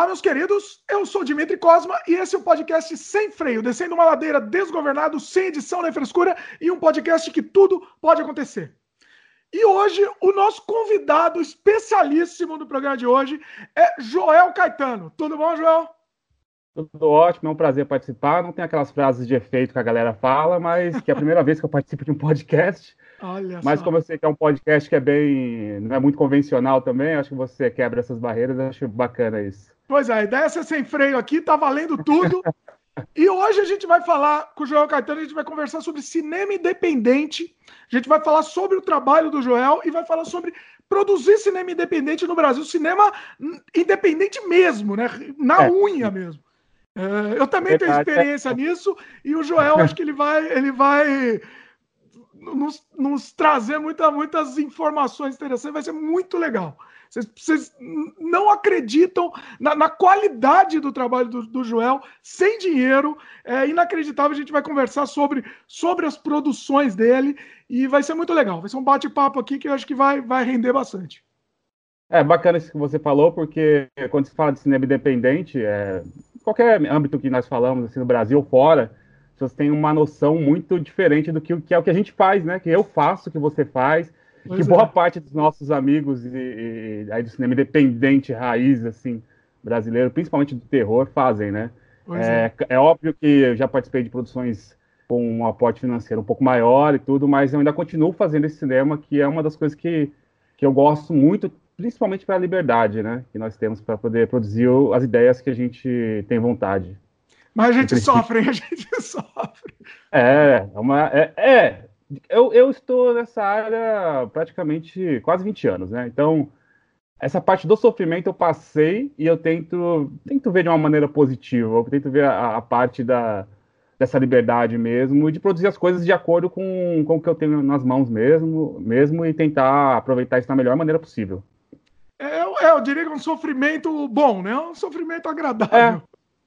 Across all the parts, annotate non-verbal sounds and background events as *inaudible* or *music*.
Olá, meus queridos. Eu sou Dimitri Cosma e esse é o um podcast sem freio, descendo uma ladeira desgovernado, sem edição nem frescura e um podcast que tudo pode acontecer. E hoje, o nosso convidado especialíssimo do programa de hoje é Joel Caetano. Tudo bom, Joel? Tudo ótimo, é um prazer participar. Não tem aquelas frases de efeito que a galera fala, mas que é a primeira *laughs* vez que eu participo de um podcast. Olha mas só. como eu sei que é um podcast que é bem. não é muito convencional também, acho que você quebra essas barreiras, acho bacana isso. Pois é, a ideia é ser sem freio aqui, tá valendo tudo. e hoje a gente vai falar com o Joel Caetano, a gente vai conversar sobre cinema independente. A gente vai falar sobre o trabalho do Joel e vai falar sobre produzir cinema independente no Brasil, cinema independente mesmo, né? Na é. unha mesmo. É, eu também tenho experiência nisso e o Joel acho que ele vai, ele vai nos, nos trazer muita, muitas informações interessantes, vai ser muito legal. Vocês, vocês não acreditam na, na, qualidade do trabalho do, do, Joel, sem dinheiro. É inacreditável. A gente vai conversar sobre, sobre as produções dele e vai ser muito legal. Vai ser um bate-papo aqui que eu acho que vai, vai render bastante. É bacana isso que você falou, porque quando se fala de cinema independente, é, qualquer âmbito que nós falamos, assim, no Brasil fora, pessoas têm uma noção muito diferente do que, que é o que a gente faz, né? Que eu faço, que você faz, pois que boa é. parte dos nossos amigos e, e, aí do cinema independente, raiz, assim, brasileiro, principalmente do terror, fazem, né? É, é. é, óbvio que eu já participei de produções com um aporte financeiro um pouco maior e tudo, mas eu ainda continuo fazendo esse cinema, que é uma das coisas que, que eu gosto muito, principalmente pela liberdade, né? Que nós temos para poder produzir as ideias que a gente tem vontade. Mas a gente sofre, *laughs* a gente sofre. É, é, uma, é, é, eu, eu estou nessa área praticamente quase 20 anos, né? Então, essa parte do sofrimento eu passei e eu tento, tento ver de uma maneira positiva. Eu tento ver a, a parte da, dessa liberdade mesmo e de produzir as coisas de acordo com, com o que eu tenho nas mãos mesmo, mesmo e tentar aproveitar isso da melhor maneira possível. É, é eu diria que é um sofrimento bom, né? Um sofrimento agradável.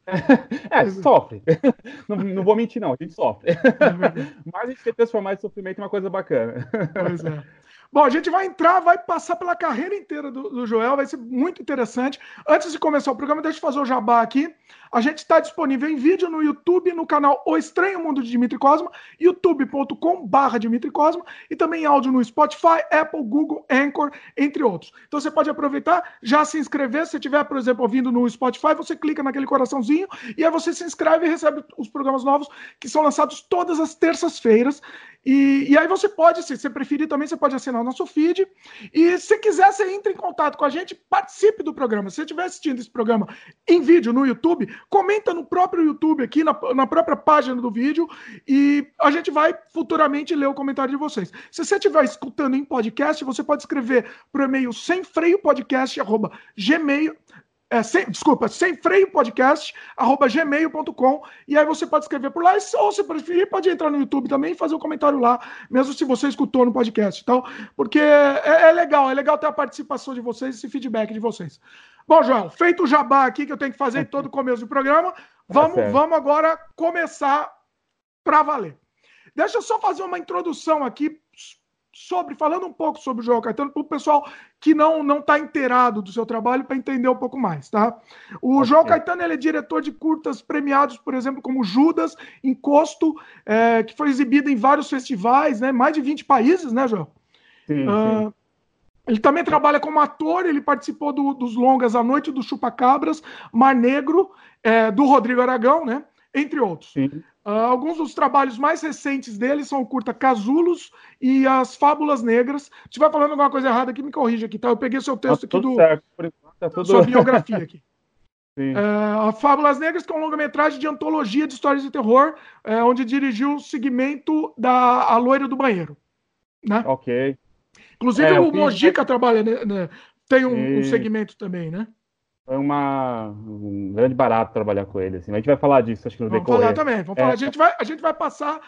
*laughs* É. Sofre. *laughs* Não, não, vou mentir, não, a gente sofre. É *laughs* Mas a gente quer transformar esse sofrimento em uma coisa bacana. Pois é. Bom, a gente vai entrar, vai passar pela carreira inteira do, do, Joel, vai ser muito interessante. Antes de começar o programa, deixa eu fazer o jabá aqui. A gente está disponível em vídeo no YouTube, no canal O Estranho Mundo de Dimitri Cosma, youtube.com.br Dimitri Cosma, e também áudio no Spotify, Apple, Google, Anchor, entre outros. Então você pode aproveitar, já se inscrever. Se tiver, por exemplo, ouvindo no Spotify, você clica naquele coraçãozinho e aí você se inscreve e recebe os programas novos que são lançados todas as terças-feiras. E, e, aí você pode, se você preferir também, você pode assinar o nosso feed. E se quiser, você entra em contato com a gente, participe do programa. Se você estiver assistindo esse programa em vídeo no YouTube, comenta no próprio YouTube aqui, na, na própria página do vídeo, e a gente vai futuramente ler o comentário de vocês. Se você estiver escutando em podcast, você pode escrever para o e-mail sem freio podcast, arroba gmail, é, sem, desculpa, sem freio podcast, arroba gmail.com, e aí você pode escrever por lá, ou se preferir, pode entrar no YouTube também e fazer um comentário lá, mesmo se você escutou no podcast, então, porque é, é legal, é legal ter a participação de vocês, esse feedback de vocês. Bom, João, feito o jabá aqui que eu tenho que fazer em *laughs* todo começo do programa, vamos, é vamos agora começar para valer. Deixa eu só fazer uma introdução aqui sobre, falando um pouco sobre o João Caetano, para o pessoal que não não está inteirado do seu trabalho para entender um pouco mais, tá? O okay. João Caetano ele é diretor de curtas premiados, por exemplo, como Judas, Encosto, é, que foi exibido em vários festivais, né? Mais de 20 países, né, João? Sim, uh, sim. Ele também trabalha como ator, ele participou do, dos longas A Noite dos Chupacabras, Mar Negro, é, do Rodrigo Aragão, né? Entre outros. Sim. Uh, alguns dos trabalhos mais recentes dele são o curta Casulos e as Fábulas Negras. Se estiver falando alguma coisa errada aqui, me corrija aqui, tá? Eu peguei seu texto tá aqui do. Certo. Tá tudo... Sua biografia aqui. *laughs* Uh, Fábulas Negras, que é um longa-metragem de antologia de histórias de terror, uh, onde dirigiu o segmento da A Loira do Banheiro. Né? Ok. Inclusive é, o Mojica trabalha, né, né? tem um, um segmento também, né? foi uma, um grande barato trabalhar com ele. Assim. A gente vai falar disso, acho que no vamos decorrer. Vamos falar também. Vamos é. falar. A, gente vai, a gente vai passar,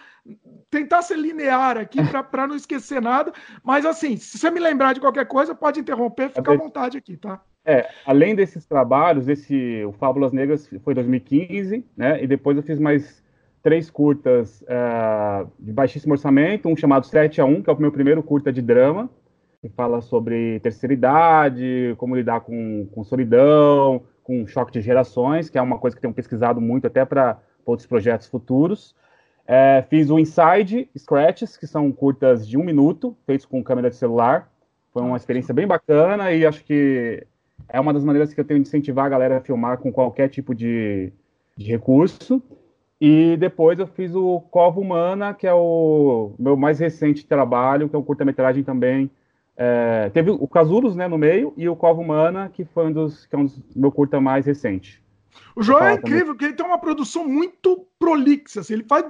tentar ser linear aqui para não esquecer nada. Mas, assim, se você me lembrar de qualquer coisa, pode interromper, fica à vontade aqui, tá? É, além desses trabalhos, esse, o Fábulas Negras foi 2015, né? E depois eu fiz mais três curtas uh, de baixíssimo orçamento, um chamado 7 a 1, que é o meu primeiro curta de drama, que fala sobre terceira idade, como lidar com, com solidão, com choque de gerações, que é uma coisa que tenho pesquisado muito até para outros projetos futuros. É, fiz o Inside Scratches, que são curtas de um minuto, feitos com câmera de celular. Foi uma experiência bem bacana e acho que é uma das maneiras que eu tenho de incentivar a galera a filmar com qualquer tipo de, de recurso. E depois eu fiz o Cova Humana, que é o meu mais recente trabalho, que é um curta-metragem também. É, teve o Casulos né, no meio e o Cova Humana, que foi um dos que é um dos meu curta mais recente. O João é incrível, porque ele tem uma produção muito prolixa, assim, ele faz,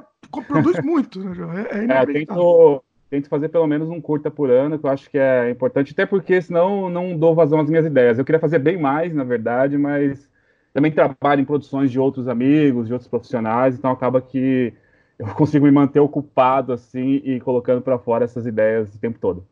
produz muito, né, João? É, é, é tento, tento fazer pelo menos um curta por ano, que eu acho que é importante, até porque senão não dou vazão às minhas ideias. Eu queria fazer bem mais, na verdade, mas também trabalho em produções de outros amigos, de outros profissionais, então acaba que eu *laughs* consigo me manter ocupado assim e colocando para fora essas ideias o tempo todo.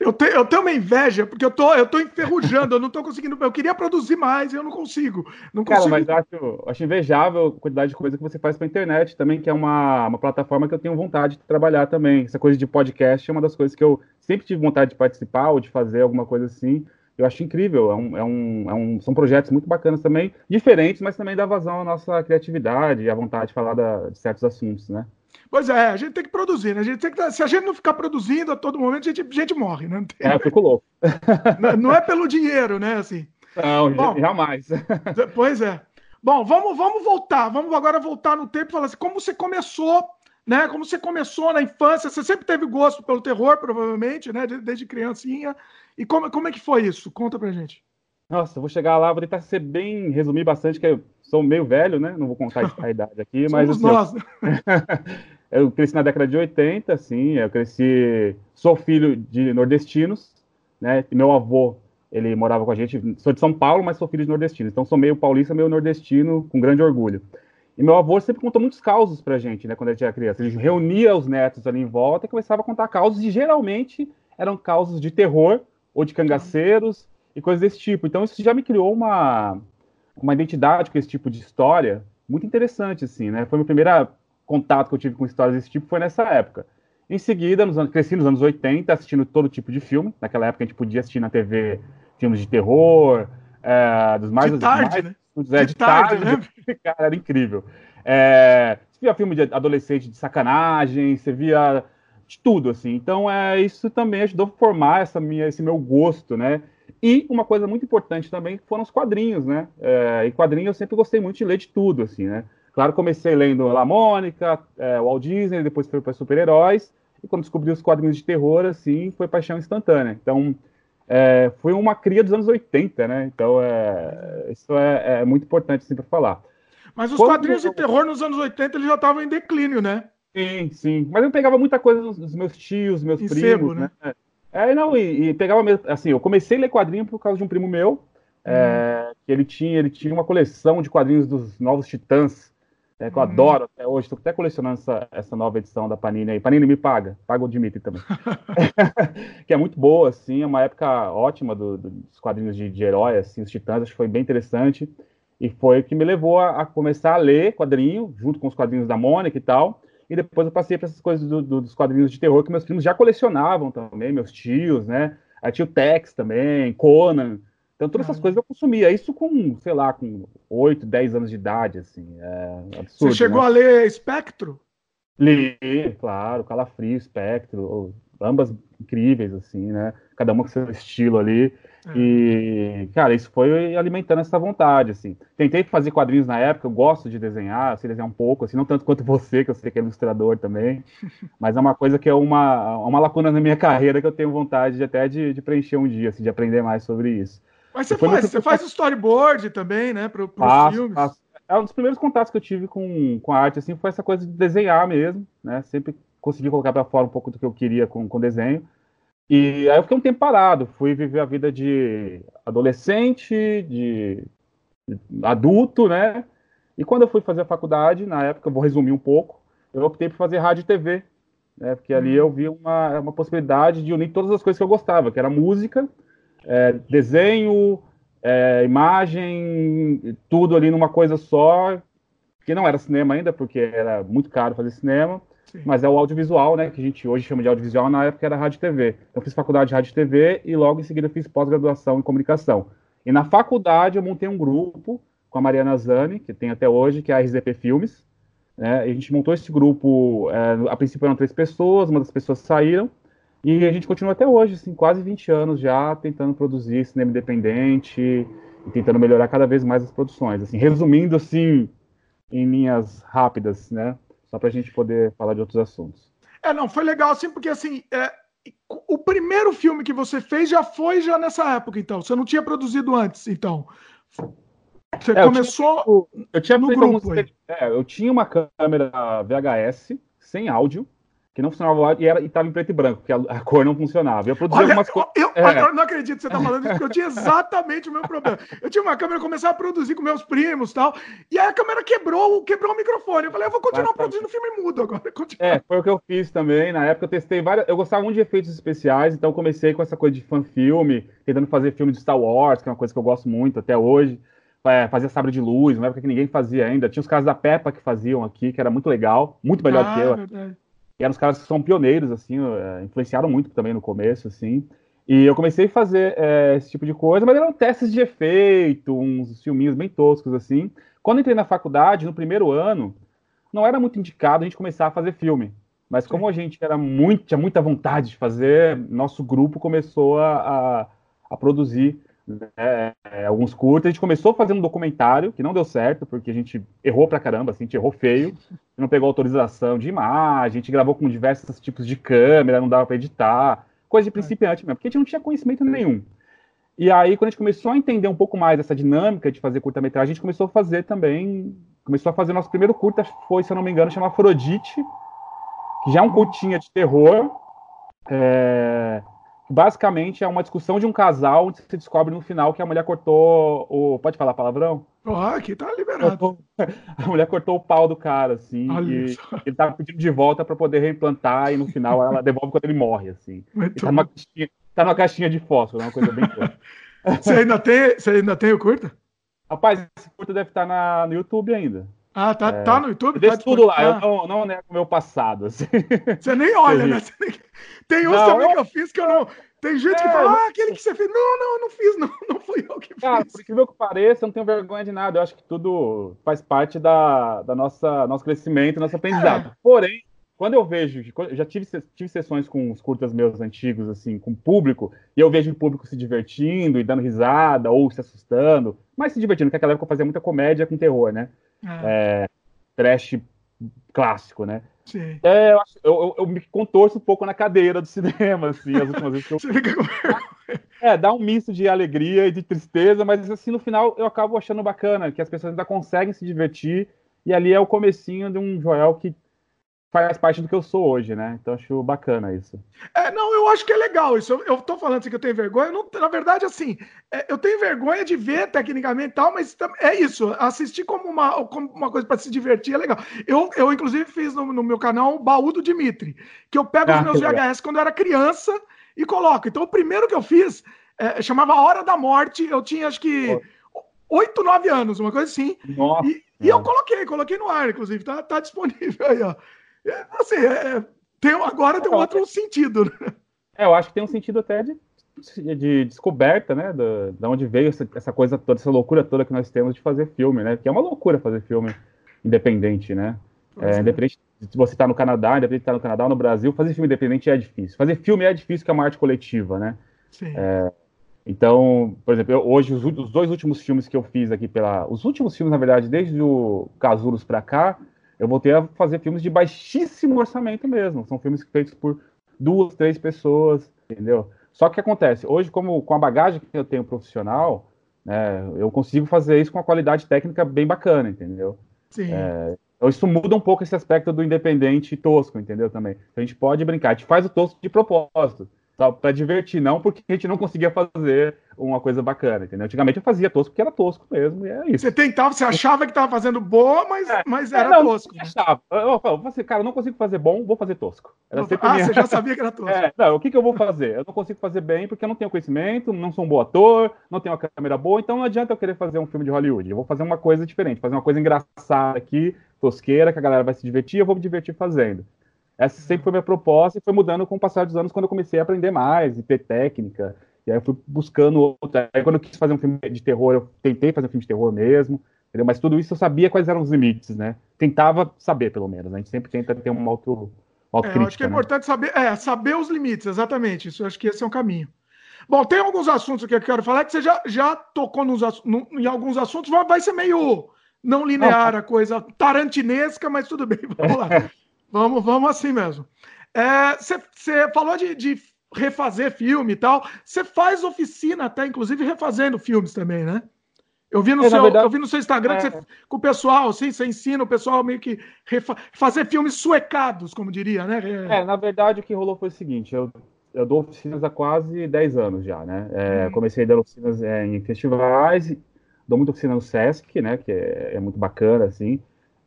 Eu, te, eu tenho uma inveja, porque eu tô, eu tô enferrujando, eu não tô conseguindo. Eu queria produzir mais e eu não consigo. Não Cara, consigo... mas acho, acho invejável a quantidade de coisa que você faz pra internet também, que é uma, uma plataforma que eu tenho vontade de trabalhar também. Essa coisa de podcast é uma das coisas que eu sempre tive vontade de participar ou de fazer alguma coisa assim. Eu acho incrível. É um, é um, é um, são projetos muito bacanas também, diferentes, mas também dá vazão à nossa criatividade e à vontade de falar da, de certos assuntos, né? Pois é, a gente tem que produzir, né? A gente tem que, se a gente não ficar produzindo a todo momento, a gente, a gente morre, né? Tem... É, eu fico louco. *laughs* Não, não, é pelo dinheiro, né? Assim. Não, Bom, jamais. Pois é. Bom, vamos, vamos voltar. Vamos agora voltar no tempo e falar assim, como você começou, né? Como você começou na infância? Você sempre teve gosto pelo terror, provavelmente, né? Desde criancinha. E como, como é que foi isso? Conta pra gente. Nossa, eu vou chegar lá, vou tentar ser bem, resumir bastante, que eu sou meio velho, né? Não vou contar a idade aqui, *laughs* mas. Assim, nós. Eu... *laughs* eu cresci na década de 80, assim, eu cresci, sou filho de nordestinos, né, meu avô, ele morava com a gente, sou de São Paulo, mas sou filho de nordestinos, então sou meio paulista, meio nordestino, com grande orgulho. E meu avô sempre contou muitos causos pra gente, né, quando a gente era criança. Ele reunia os netos ali em volta e começava a contar causos, e geralmente eram causos de terror, ou de cangaceiros, e coisas desse tipo. Então isso já me criou uma, uma identidade com esse tipo de história muito interessante, assim, né? Foi minha primeira contato que eu tive com histórias desse tipo foi nessa época. Em seguida, nos anos, cresci nos anos 80, assistindo todo tipo de filme. Naquela época a gente podia assistir na TV filmes de terror, é, dos mais... De tarde, mais, né? É, de, de tarde, tarde, né? *laughs* Cara, era incrível. É, você via filme de adolescente de sacanagem, você via de tudo, assim. Então, é, isso também ajudou a formar essa minha, esse meu gosto, né? E uma coisa muito importante também foram os quadrinhos, né? É, e quadrinhos eu sempre gostei muito de ler de tudo, assim, né? Claro, comecei lendo La Mônica, é, Walt Disney, depois fui para super-heróis, e quando descobri os quadrinhos de terror, assim, foi paixão instantânea. Então, é, foi uma cria dos anos 80, né? Então, é, isso é, é muito importante sempre falar. Mas os quando quadrinhos de terror nos anos 80 eles já estavam em declínio, né? Sim, sim. Mas eu pegava muita coisa dos meus tios, meus em primos, sebo, né? né? É, não, e, e, pegava mesmo, assim, eu comecei a ler quadrinho por causa de um primo meu, é, hum. que ele tinha, ele tinha uma coleção de quadrinhos dos Novos Titãs, é, que eu uhum. adoro até hoje, estou até colecionando essa, essa nova edição da Panini aí. Panini me paga, paga o Dimitri também. que é muito boa, assim, é uma época ótima do, do, dos quadrinhos de, de herói, assim, os Titãs, acho que foi bem interessante. E foi o que me levou a, a, começar a ler quadrinho, junto com os quadrinhos da Mônica e tal. E depois eu passei para essas coisas do, do, dos quadrinhos de terror que meus primos já colecionavam também, meus tios, né? Aí tinha o Tex também, Conan. Então, todas essas coisas eu consumia. Isso com, sei lá, com 8, 10 anos de idade, assim. É absurdo, Você chegou né? a ler Espectro? Li, claro, Calafrio, Espectro, ambas incríveis, assim, né? Cada uma com seu estilo ali. É. E, cara, isso foi alimentando essa vontade, assim. Tentei fazer quadrinhos na época, eu gosto de desenhar, sei desenhar um pouco, assim, não tanto quanto você, que eu sei que é ilustrador também, *laughs* mas é uma coisa que é uma, uma lacuna na minha *laughs* carreira que eu tenho vontade de, até de, de preencher um dia, assim, de aprender mais sobre isso. Mas você faz, você faz storyboard também, né, para os filmes? Faço. É um dos primeiros contatos que eu tive com, com a arte, assim, foi essa coisa de desenhar mesmo, né, sempre consegui colocar para fora um pouco do que eu queria com, desenho. E aí eu fiquei um tempo parado, fui viver a vida de adolescente, de, adulto, né, e quando eu fui fazer a faculdade, na época, vou resumir um pouco, eu optei por fazer rádio e TV, né, porque ali eu vi uma, uma possibilidade de unir todas as coisas que eu gostava, que era música, é, desenho, é, imagem, tudo ali numa coisa só, que não era cinema ainda, porque era muito caro fazer cinema, Mas é o audiovisual, né, que a gente hoje chama de audiovisual, na época era rádio e TV. Então fiz faculdade de rádio e TV e logo em seguida fiz pós-graduação em comunicação. E na faculdade eu montei um grupo com a Mariana Zani, que tem até hoje, que é a RZP Filmes. Né? A gente montou esse grupo, é, a princípio eram três pessoas, uma das pessoas saíram, e a gente continua até hoje, assim, quase 20 anos já, tentando produzir cinema independente e tentando melhorar cada vez mais as produções. Assim, resumindo, assim, em linhas rápidas, né? Só para a gente poder falar de outros assuntos. É, não, foi legal, assim, porque, assim, é, o primeiro filme que você fez já foi já nessa época, então. Você não tinha produzido antes, então. Você é, começou eu tinha, eu tinha no grupo. É, eu tinha uma câmera VHS sem áudio que não funcionava e estava em preto e branco, porque a, a cor não funcionava. Eu produzia algumas coisas. Eu, eu, é. eu, não acredito que você está falando isso, porque eu tinha exatamente o mesmo problema. Eu tinha uma câmera, começava a produzir com meus primos e tal, e aí a câmera quebrou, quebrou o microfone. Eu falei, eu vou continuar produzindo filme mudo agora. *laughs* É, foi o que eu fiz também. Na época eu testei várias. Eu gostava muito de efeitos especiais, então comecei com essa coisa de fan-filme, tentando fazer filme de Star Wars, que é uma coisa que eu gosto muito até hoje. É, fazia sabre de luz, na época que ninguém fazia ainda. Tinha os caras da Peppa que faziam aqui, que era muito legal, muito melhor ah, que eu. Verdade. E eram os caras que são pioneiros, assim, é, influenciaram muito também no começo, assim. E eu comecei a fazer é, esse tipo de coisa, mas eram testes de efeito, uns filminhos bem toscos, assim. Quando entrei na faculdade, no primeiro ano, não era muito indicado a gente começar a fazer filme. Mas como a gente era muito, tinha muita vontade de fazer, nosso grupo começou a, a, a produzir né, é, alguns curtas. A gente começou fazendo um documentário, que não deu certo, porque a gente errou pra caramba, assim, a gente errou feio, *laughs* não pegou autorização de imagem, a gente gravou com diversos tipos de câmera, não dava para editar, coisa de principiante mesmo, porque a gente não tinha conhecimento nenhum. E aí, quando a gente começou a entender um pouco mais essa dinâmica de fazer curta-metragem, a gente começou a fazer também, começou a fazer nosso primeiro curta, foi, se eu não me engano, chama Afrodite, que já é um curtinha de terror, é, basicamente é uma discussão de um casal onde se descobre no final que a mulher cortou o. Pode falar palavrão? Ah, aqui tá liberado. *laughs* A mulher cortou o pau do cara, assim. e ele tava pedindo de volta para poder reimplantar, e no final ela *laughs* devolve quando ele morre, assim. Tá numa, caixinha, tá numa caixinha de fósforo, é uma coisa bem *laughs* Você ainda tem, você ainda tem o curta? Rapaz, esse curta deve estar na, no YouTube ainda. Ah, tá, é... tá no YouTube? Deixa tá tudo lá, eu não, não nego meu passado. Assim. Você nem olha, né? Nem... Tem uns também eu... que eu fiz que eu não. Tem gente é, que fala, ah, aquele que você fez. Não, não, eu não fiz, não, *laughs* não fui eu que Cara, fiz. Por incrível que pareça, eu não tenho vergonha de nada. Eu acho que tudo faz parte da, da nossa nosso crescimento, nosso aprendizado. É. Porém, quando eu vejo, já tive, tive sessões com os curtas meus antigos, assim, com o público, e eu vejo o público se divertindo e dando risada, ou se assustando, mas se divertindo, porque naquela época eu fazia muita comédia com terror, né? É. É, trash clássico, né? Sim. É, eu, eu, eu, me contorço um pouco na cadeira do *laughs* cinema, assim, as últimas vezes que eu. Você fica com É, dá um misto de alegria e de tristeza, mas assim, no final eu acabo achando bacana, que as pessoas ainda conseguem se divertir, e ali é o comecinho de um Joel que faz parte do que eu sou hoje, né? Então acho bacana isso. É, não, eu acho que é legal isso. Eu, eu tô falando assim que eu tenho vergonha. Não, na verdade, assim, é, eu tenho vergonha de ver tecnicamente e tal, mas é isso. Assistir como uma, como uma coisa para se divertir é legal. Eu, eu inclusive, fiz no, no meu canal o baú do Dimitri, que eu pego ah, os meus VHS quando eu era criança e coloco. Então, o primeiro que eu fiz é, chamava Hora da Morte. Eu tinha, acho que. Oito, nove anos, uma coisa assim. Nossa. E, e eu coloquei, coloquei no ar, inclusive, tá, tá disponível aí, ó. É, assim, é, é, tem, agora tem um outro sentido. Né? É, eu acho que tem um sentido até de, de descoberta, né? Da, da onde veio essa, essa, coisa toda, essa loucura toda que nós temos de fazer filme, né? Que é uma loucura fazer filme independente, né? É, independente se você está no Canadá, independente de estar tá no Canadá ou no Brasil, fazer filme independente é difícil. Fazer filme é difícil, que é uma arte coletiva, né? Sim. É, então, por exemplo, eu, hoje, os, os, dois últimos filmes que eu fiz aqui pela. Os últimos filmes, na verdade, desde o Casulos para cá, eu voltei a fazer filmes de baixíssimo orçamento mesmo. São filmes feitos por duas, três pessoas, entendeu? Só que acontece, hoje, como com a bagagem que eu tenho profissional, né, eu consigo fazer isso com uma qualidade técnica bem bacana, entendeu? Sim. É, então isso muda um pouco esse aspecto do independente tosco, entendeu? Também. A gente pode brincar, a gente faz o tosco de propósito para divertir, não porque a gente não conseguia fazer uma coisa bacana, entendeu? Antigamente eu fazia tosco porque era tosco mesmo, e é isso. Você tentava, você achava que estava fazendo boa, mas, é, mas era é, não, tosco. Eu achava. Eu, cara, eu não consigo fazer bom, vou fazer tosco. Era ah, minha... você já sabia que era tosco. *laughs* É, não, o que, que eu vou fazer? Eu não consigo fazer bem porque eu não tenho conhecimento, não sou um bom ator, não tenho uma câmera boa, então não adianta eu querer fazer um filme de Hollywood. Eu vou fazer uma coisa diferente, fazer uma coisa engraçada aqui, tosqueira, que a galera vai se divertir, eu vou me divertir fazendo. Essa sempre foi minha proposta e foi mudando com o passar dos anos quando eu comecei a aprender mais e ter técnica. E aí eu fui buscando outra. Aí quando eu quis fazer um filme de terror, eu tentei fazer um filme de terror mesmo. Entendeu? Mas tudo isso eu sabia quais eram os limites, né? Tentava saber, pelo menos. Né? A gente sempre tenta ter uma auto, autocrítica. É, eu acho que é né? importante saber, é, saber os limites, exatamente. Isso eu acho que esse é um caminho. Bom, tem alguns assuntos que eu quero falar que você já, já tocou nos, no, em alguns assuntos, vai ser meio não linear a coisa, tarantinesca, mas tudo bem, *laughs* vamos lá. *laughs* vamos, vamos assim mesmo. Você é, falou de, de, refazer filme e tal. Você faz oficina até, inclusive, refazendo filmes também, né? Eu vi no, é, seu, verdade, eu vi no seu Instagram é, que você, com o pessoal, assim, você ensina o pessoal meio que refa, fazer filmes suecados, como diria, né? É, na verdade, o que rolou foi o seguinte: eu, eu dou oficinas há quase 10 anos já, né? Hum. Comecei a dar oficinas é, em festivais, dou muita oficina no Sesc, né? Que é, é muito bacana, assim.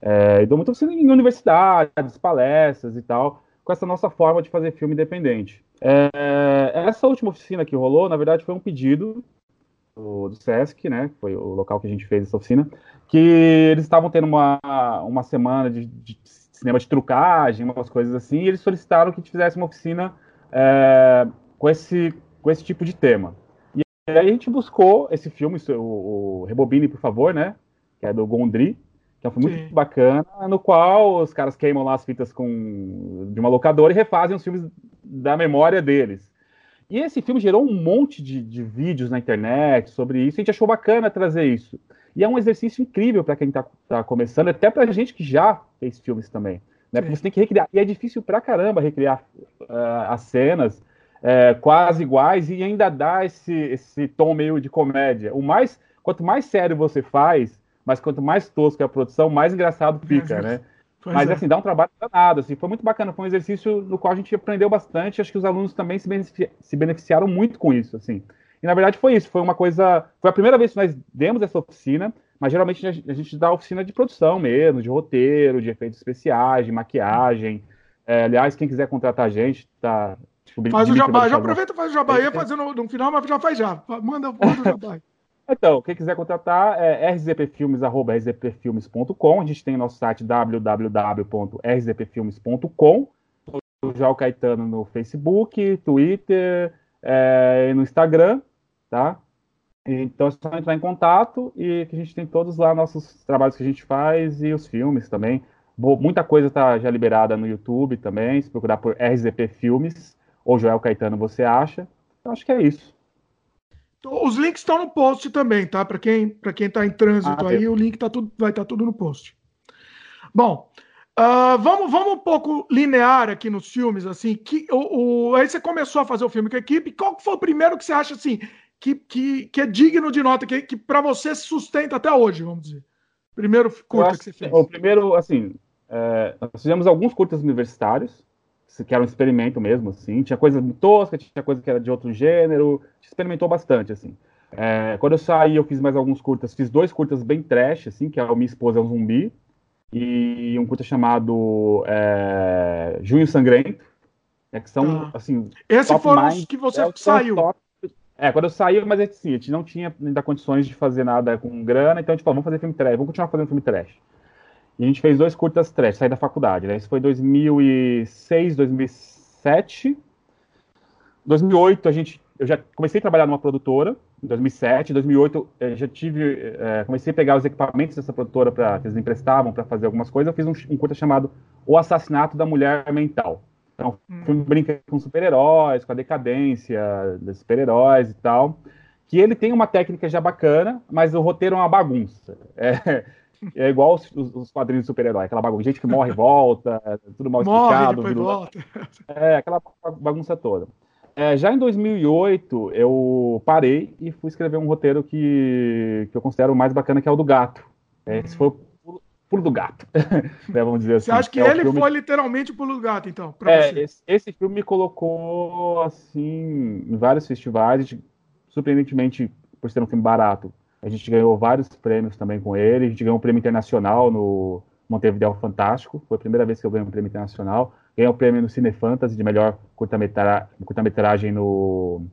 É, e dou muita oficina em universidades, palestras e tal, com essa nossa forma de fazer filme independente. É, essa última oficina que rolou, na verdade, foi um pedido do, do, Sesc, né? Foi o local que a gente fez essa oficina, que eles estavam tendo uma, uma semana de, de cinema de trucagem, umas coisas assim, e eles solicitaram que a gente fizesse uma oficina é, com, esse, com esse tipo de tema. E aí a gente buscou esse filme, o, o Rebobine, por favor, né? Que é do Gondry, que é um filme Sim. muito bacana, no qual os caras queimam lá as fitas com, de uma locadora e refazem os filmes da memória deles. E esse filme gerou um monte de, de vídeos na internet sobre isso, e a gente achou bacana trazer isso. E é um exercício incrível para quem está tá começando, até para gente que já fez filmes também. Né? Porque você tem que recriar. E é difícil pra caramba recriar uh, as cenas uh, quase iguais e ainda dar esse, esse tom meio de comédia. O mais, quanto mais sério você faz, mas quanto mais tosco é a produção, mais engraçado fica, né? Pois Mas, é. assim, dá um trabalho danado, assim, foi muito bacana, foi um exercício no qual a gente aprendeu bastante, acho que os alunos também se, benefici se beneficiaram muito com isso, assim. E, na verdade, foi isso, foi uma coisa, foi a primeira vez que nós demos essa oficina, mas geralmente a gente dá oficina de produção mesmo, de roteiro, de efeitos especiais, de maquiagem. É, aliás, quem quiser contratar a gente, tá... Tipo, faz o jabá, já aproveita e faz o jabá aí, fazendo no final, mas já faz já. Manda, manda o jabá. Então, quem quiser contratar é rzpfilmes.rzpfilmes.com. A gente tem nosso site www.rzpfilmes.com. João Caetano no Facebook, Twitter é, e no Instagram, tá? Então é só entrar em contato e que a gente tem todos lá nossos trabalhos que a gente faz e os filmes também. Muita coisa está já liberada no YouTube também. Se procurar por RZP Filmes ou Joel Caetano, você acha. Então acho que é isso. Os links estão no post também, tá? Para quem para quem está em trânsito ah, aí, o link tá tudo, vai estar tá tudo no post. Bom, uh, vamos, vamos um pouco linear aqui nos filmes, assim. Que, o, o, aí você começou a fazer o filme com a equipe. Qual foi o primeiro que você acha assim que, que, que é digno de nota, que, que para você se sustenta até hoje, vamos dizer? Primeiro curta que você fez. O primeiro, assim, é, nós fizemos alguns curtas universitários que era um experimento mesmo, assim. Tinha coisa tosca, tinha coisa que era de outro gênero. A gente experimentou bastante, assim. É, quando eu saí, eu fiz mais alguns curtas. Fiz dois curtas bem trash, assim, que é o Minha Esposa é um Zumbi. E um curta chamado é, Junho Sangrento. Né, que são, ah. assim... Esses foram os que você é, saiu. Top, é, quando eu saí, mas assim, a gente não tinha ainda condições de fazer nada com grana, então, tipo, vamos fazer filme trash, vamos continuar fazendo filme trash. E a gente fez dois curtas trash, saí da faculdade, né? Isso foi 2006, 2007. 2008 a gente, eu já comecei a trabalhar numa produtora, em 2007, 2008 eu já tive, é, comecei a pegar os equipamentos dessa produtora para que eles emprestavam para fazer algumas coisas. Eu fiz um, um curta chamado O Assassinato da Mulher Mental. Então, hum. filme brinca com super-heróis, com a decadência dos super-heróis e tal. Que ele tem uma técnica já bacana, mas o roteiro é uma bagunça. É, é igual os, os quadrinhos de super-herói, aquela bagunça. Gente que morre e volta, tudo mal explicado. Morre, volta. É, aquela bagunça toda. É, já em 2008, eu parei e fui escrever um roteiro que, que eu considero o mais bacana, que é o do gato. É, esse foi o pulo do gato, *laughs* né, vamos dizer assim. Você acha que é ele filme... foi literalmente o pulo do gato, então? é, esse, esse, filme me colocou, assim, em vários festivais, surpreendentemente, por ser um filme barato, a gente ganhou vários prêmios também com ele. A gente ganhou um prêmio internacional no Montevideo Fantástico. Foi a primeira vez que eu ganhei um prêmio internacional. Ganhei o um prêmio no Cine Fantasy de melhor curta-metragem no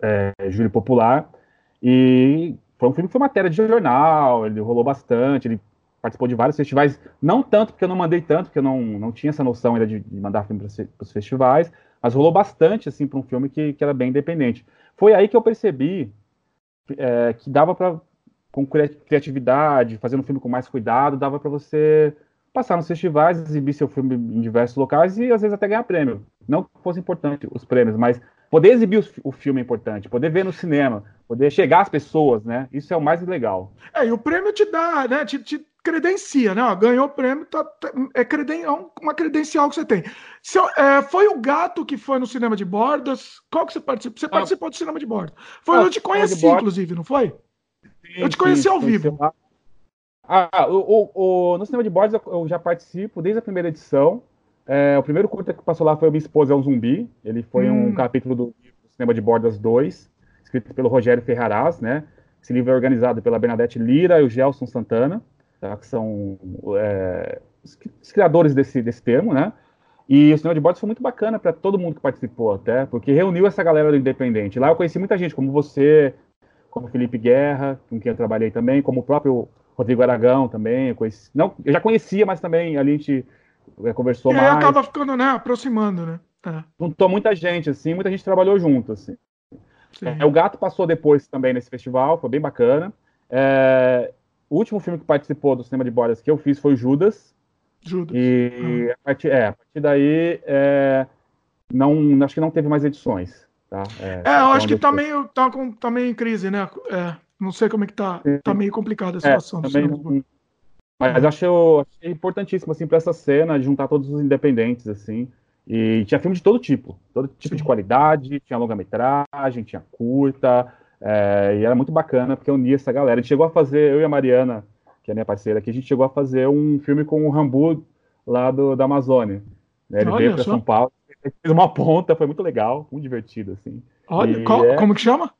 é, Júri Popular. E foi um filme que foi matéria de jornal, ele rolou bastante, ele participou de vários festivais, não tanto porque eu não mandei tanto, porque eu não, não tinha essa noção ainda de, de mandar filme para os festivais, mas rolou bastante assim para um filme que, que era bem independente. Foi aí que eu percebi é, que dava para com criatividade, fazendo um filme com mais cuidado, dava para você passar nos festivais, exibir seu filme em diversos locais e às vezes até ganhar prêmio. Não que fosse importante os prêmios, mas poder exibir o, filme é importante, poder ver no cinema, poder chegar às pessoas, né? Isso é o mais legal. É, e o prêmio te dá, né? Te, te credencia, né? ganhou o prêmio, tá, tá, é, creden, é uma credencial que você tem. Se, é, foi o gato que foi no cinema de bordas? Qual que você participou? Você ah, participou do cinema de bordas? Foi ah, eu te conheci, inclusive, não foi? Sim, eu te conheci sim, ao vivo. Ah, o, o, no cinema de bordas eu já participo desde a primeira edição. É, o primeiro curta que passou lá foi Minha Esposa é um Zumbi. Ele foi hum. um capítulo do, Cinema de Bordas 2, escrito pelo Rogério Ferraraz, né? Esse livro é organizado pela Bernadette Lira e o Gelson Santana, tá? que são é, os criadores desse, desse termo, né? E o cinema de bordas foi muito bacana para todo mundo que participou, até, porque reuniu essa galera do Independente. Lá eu conheci muita gente, como você, como Felipe Guerra, com quem eu trabalhei também, como o próprio Rodrigo Aragão também, eu, conheci, não, eu já conhecia, mas também a gente conversou e mais. Acaba ficando, né, aproximando, né? É. Juntou muita gente, assim, muita gente trabalhou junto, assim. É, o Gato passou depois também nesse festival, foi bem bacana. É, o último filme que participou do cinema de bordas que eu fiz foi Judas. Judas. E a, partir, é, a partir daí, é, não, acho que não teve mais edições. Tá? É, é eu acho que tá meio, tá, com, tá meio em crise, né? É. Não sei como é que tá. Tá meio complicada a é, situação. É, também, mas acho, eu achei importantíssimo, assim, para essa cena, juntar todos os independentes, assim. E tinha filme de todo tipo, todo tipo Sim. de qualidade, tinha longa-metragem, tinha curta, é, e era muito bacana, porque unia essa galera. A gente chegou a fazer, eu e a Mariana, que é minha parceira aqui, a gente chegou a fazer um filme com o Rambu lá do, da Amazônia. Né? Ele Olha veio para São Paulo, fez uma ponta, foi muito legal, muito divertido, assim. Olha, qual, é... como que chama?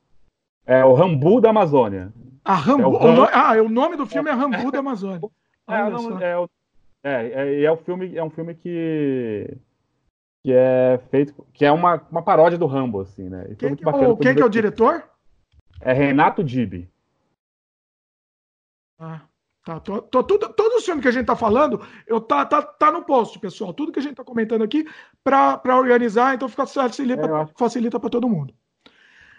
É o Rambu da Amazônia. A Rambu. É o Ram... Ah, o nome do filme é Rambu da Amazônia. *laughs* É, não, é, é, é, é, o filme, é um filme que que é feito, que é uma, uma paródia do Rambo, assim, né? Quem, que, bacana, quem que é o diretor? É Renato Dib. Ah, tá. Tô, tô, tudo, todo o filme que a gente tá falando, eu tá, tá, tá no post, pessoal. Tudo que a gente tá comentando aqui para organizar, então fica facilita, é, facilita para todo mundo.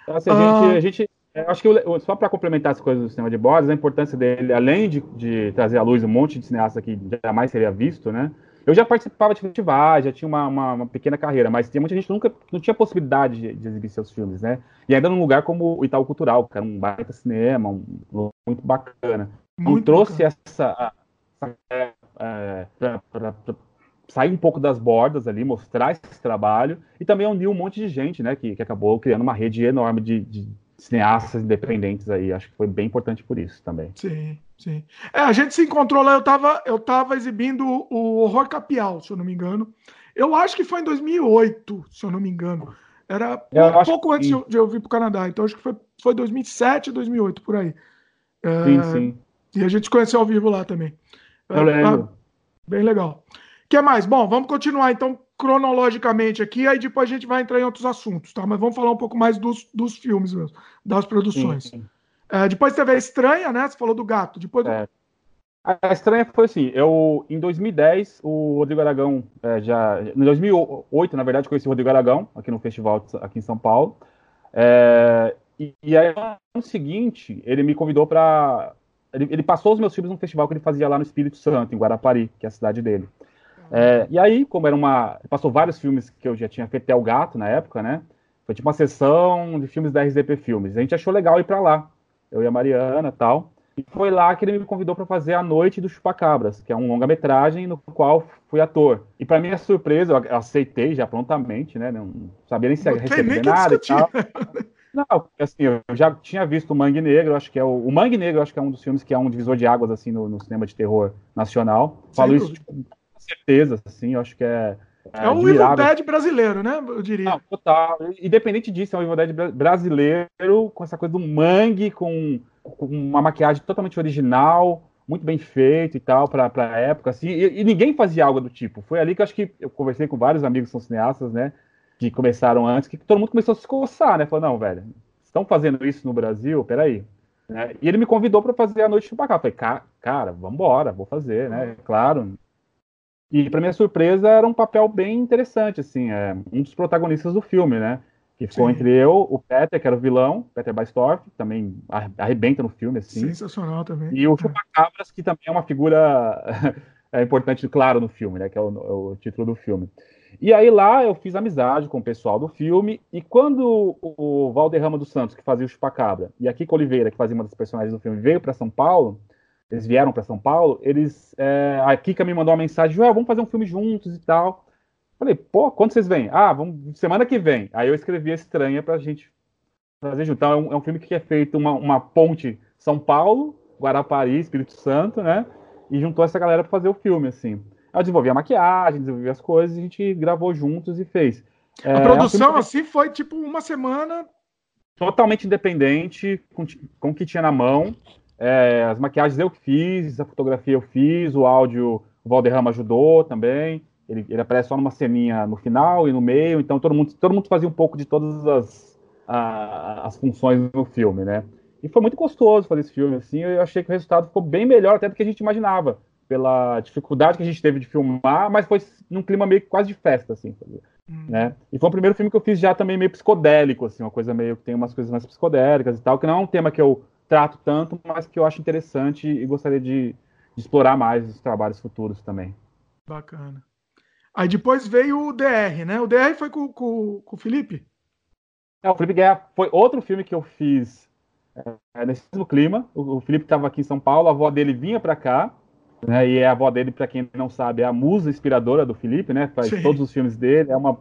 Então, assim, a, ah, gente, a gente acho que só para complementar as coisas do cinema de bordas, a importância dele, além de, de, trazer à luz um monte de cineasta que jamais seria visto, né? Eu já participava de festivais, já tinha uma, uma, uma, pequena carreira, mas tinha muita gente que nunca não tinha possibilidade de, de, exibir seus filmes, né? E ainda num lugar como o Itaú Cultural, que era um baita cinema, um, muito bacana. Então muito trouxe bacana. essa, essa é, é, para sair um pouco das bordas ali, mostrar esse trabalho e também uniu um monte de gente, né? Que, que acabou criando uma rede enorme de, de cineastas independentes aí. Acho que foi bem importante por isso também. Sim, sim. É, a gente se encontrou lá, eu estava eu tava exibindo o Horror Capial, se eu não me engano. Eu acho que foi em 2008, se eu não me engano. Era um pouco antes de eu vir para o Canadá, então acho que foi, foi 2007, 2008, por aí. É, sim, sim. E a gente se conheceu ao vivo lá também. Eu lembro. É, bem legal. O que mais? Bom, vamos continuar então cronologicamente aqui, aí depois a gente vai entrar em outros assuntos, tá? Mas vamos falar um pouco mais dos, dos filmes mesmo, das produções. Sim, sim. É, depois teve a Estranha, né? Você falou do gato. Depois é. A Estranha foi assim, eu, em 2010, o Rodrigo Aragão, é, já, em 2008, na verdade, conheci o Rodrigo Aragão, aqui no festival, aqui em São Paulo, é, e, e, aí, no ano seguinte, ele me convidou para ele, ele, passou os meus filmes no festival que ele fazia lá no Espírito Santo, em Guarapari, que é a cidade dele. É, e aí, como era uma. Passou vários filmes que eu já tinha feito até o gato na época, né? Foi tipo uma sessão de filmes da RZP Filmes. A gente achou legal ir para lá. Eu e a Mariana tal. E foi lá que ele me convidou para fazer A Noite do Chupacabras, que é um longa-metragem no qual fui ator. E para minha surpresa, eu aceitei já prontamente, né? Não sabia nem se receber nada e tal. Não, assim, eu já tinha visto o Mangue Negro, acho que é o, o Mangue Negro, acho que é um dos filmes que é um divisor de águas assim no, no cinema de terror nacional. Falo isso tipo, certeza, assim, eu acho que é. É, é o Evil Dead brasileiro, né? Eu diria. Não, total. Independente disso, é um Evil Dead brasileiro com essa coisa do mangue, com, com uma maquiagem totalmente original, muito bem feito e tal, pra, pra época, assim. E, e, ninguém fazia algo do tipo. Foi ali que eu acho que eu conversei com vários amigos que são cineastas, né? Que começaram antes, que todo mundo começou a se coçar, né? Falou, não, velho, estão fazendo isso no Brasil? Peraí. Né? E ele me convidou para fazer a noite de Chupacabra. Falei, cara, cara, vambora, vou fazer, né? Claro, e para minha surpresa era um papel bem interessante, assim, é um dos protagonistas do filme, né? Que ficou Sim. entre eu, o Peter, que era o vilão, Peter Baistorff, também arrebenta no filme, assim. Sensacional também. E o Chupacabras, que também é uma figura *laughs* é importante, claro, no filme, né? Que é o, é o, título do filme. E aí lá eu fiz amizade com o pessoal do filme, e quando o Valderrama dos Santos, que fazia o Chupacabra, e a Kika Oliveira, que fazia uma das personagens do filme, veio para São Paulo, eles vieram para São Paulo, eles. É, a Kika me mandou uma mensagem, Joel, vamos fazer um filme juntos e tal. Falei, pô, quando vocês vêm? Ah, vamos semana que vem. Aí eu escrevi a estranha pra gente fazer junto. Então é um, é um filme que é feito uma, uma ponte São Paulo, Guarapari, Espírito Santo, né? E juntou essa galera para fazer o filme, assim. Eu desenvolvi a maquiagem, desenvolvi as coisas, a gente gravou juntos e fez. É, a produção, é um assim, foi tipo uma semana. Totalmente independente, com, com o que tinha na mão. É, as maquiagens eu fiz, a fotografia eu fiz, o áudio o Valderrama ajudou também. Ele, ele aparece só numa ceninha no final e no meio, então todo mundo, todo mundo fazia um pouco de todas as, a, as funções no filme, né? E foi muito gostoso fazer esse filme, assim, eu achei que o resultado ficou bem melhor até do que a gente imaginava, pela dificuldade que a gente teve de filmar, mas foi num clima meio quase de festa, assim, hum. né? E foi o primeiro filme que eu fiz já também meio psicodélico, assim, uma coisa meio que tem umas coisas mais psicodélicas e tal, que não é um tema que eu trato tanto, mas que eu acho interessante e gostaria de, de explorar mais os trabalhos futuros também. Bacana. Aí depois veio o DR, né? O DR foi com, com, com o Felipe? É, o Felipe Guerra foi outro filme que eu fiz é, nesse mesmo clima. O, o Felipe estava aqui em São Paulo, a avó dele vinha para cá, né? E a avó dele, para quem não sabe, é a musa inspiradora do Felipe, né? Faz Sim. todos os filmes dele, é uma,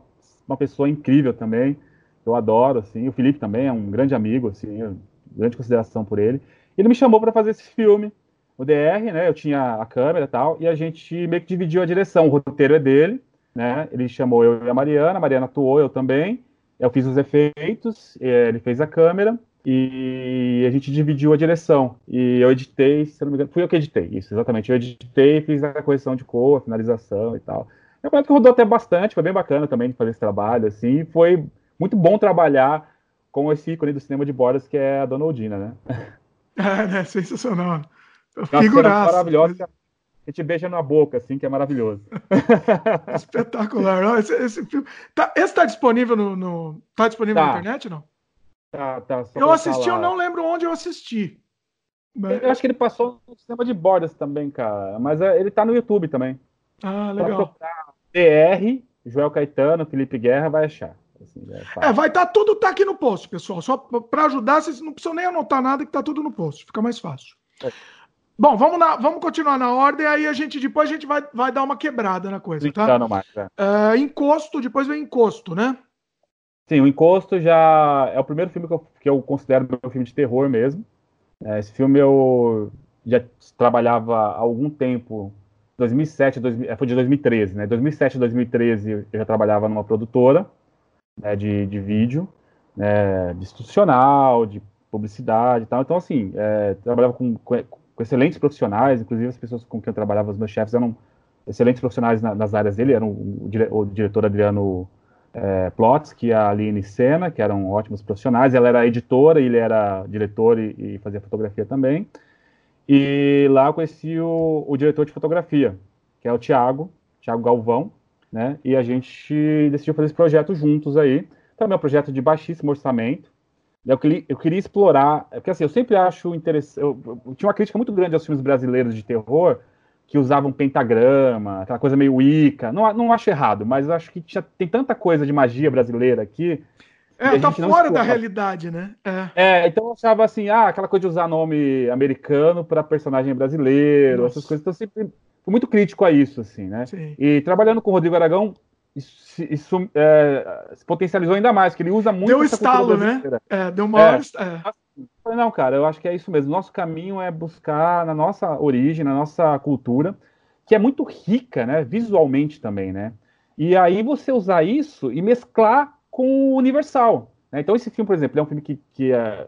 uma pessoa incrível também. Eu adoro, assim. O Felipe também é um grande amigo, assim, grande consideração por ele. Ele me chamou para fazer esse filme o DR, né? Eu tinha a câmera e tal, e a gente meio que dividiu a direção. O roteiro é dele, né? Ele chamou eu e a Mariana, a Mariana atuou, eu também. Eu fiz os efeitos, é, ele fez a câmera e a gente dividiu a direção. E eu editei, se não me engano, fui eu que editei, isso, exatamente. Eu editei, fiz a correção de cor, a finalização e tal. É um que rodou até bastante, foi bem bacana também de fazer esse trabalho, assim. Foi muito bom trabalhar com esse ícone do cinema de bordas que é a Dona Odina, né? *laughs* É, né? Sensacional. Figuraça. Maravilhosa. A gente beija na boca, assim, que é maravilhoso. *laughs* Espetacular. Não, esse, esse filme. Tá, esse tá disponível no. no tá disponível tá. na internet não? Tá, tá. Eu assisti, eu não lembro onde eu assisti. Mas... Eu acho que ele passou no cinema de bordas também, cara. Mas é, ele tá no YouTube também. Ah, legal. DR, Joel Caetano, Felipe Guerra, vai achar. Assim, é, é, vai estar tá, tudo tá aqui no post, pessoal. Só para ajudar, vocês não precisam nem anotar nada que tá tudo no post. Fica mais fácil. É. Bom, vamos, na, vamos continuar na ordem, aí a gente depois a gente vai, vai dar uma quebrada na coisa, tá? Mais, é. É, encosto, depois vem encosto, né? Sim, o Encosto já é o primeiro filme que eu, que eu considero meu filme de terror mesmo. É, esse filme eu já trabalhava há algum tempo, 2007, 2000, é, foi de 2013, né? 2007 a 2013 eu já trabalhava numa produtora né, de, de vídeo, né, de institucional, de publicidade e tal. Então, assim, é, trabalhava com, com excelentes profissionais, inclusive as pessoas com quem eu trabalhava, os meus chefes, eram excelentes profissionais na, nas áreas dele, eram o, o diretor Adriano é, Plots, que a Aline Sena, que eram ótimos profissionais, ela era editora, ele era diretor e, e fazia fotografia também, e lá eu conheci o, o diretor de fotografia, que é o Tiago, Tiago Galvão, né, e a gente decidiu fazer esse projeto juntos aí, também é um projeto de baixíssimo orçamento, eu queria, eu queria explorar, porque assim, eu sempre acho interessante. Eu, eu, tinha uma crítica muito grande aos filmes brasileiros de terror que usavam pentagrama, aquela coisa meio Wicca. Não, não acho errado, mas acho que tinha, tem tanta coisa de magia brasileira aqui. É, tá fora da realidade, né? É. é. então eu achava assim, ah, aquela coisa de usar nome americano para personagem brasileiro, Nossa. essas coisas. Então sempre fui muito crítico a isso, assim, né? Sim. E trabalhando com o Rodrigo Aragão, isso, isso é, se potencializou ainda mais, que ele usa muito. Deu estalo, né? É, deu maior. É. É. Não, cara, eu acho que é isso mesmo. Nosso caminho é buscar na nossa origem, na nossa cultura, que é muito rica, né? Visualmente também, né? E aí você usar isso e mesclar com o universal. Né? Então, esse filme, por exemplo, é um filme que, que, é,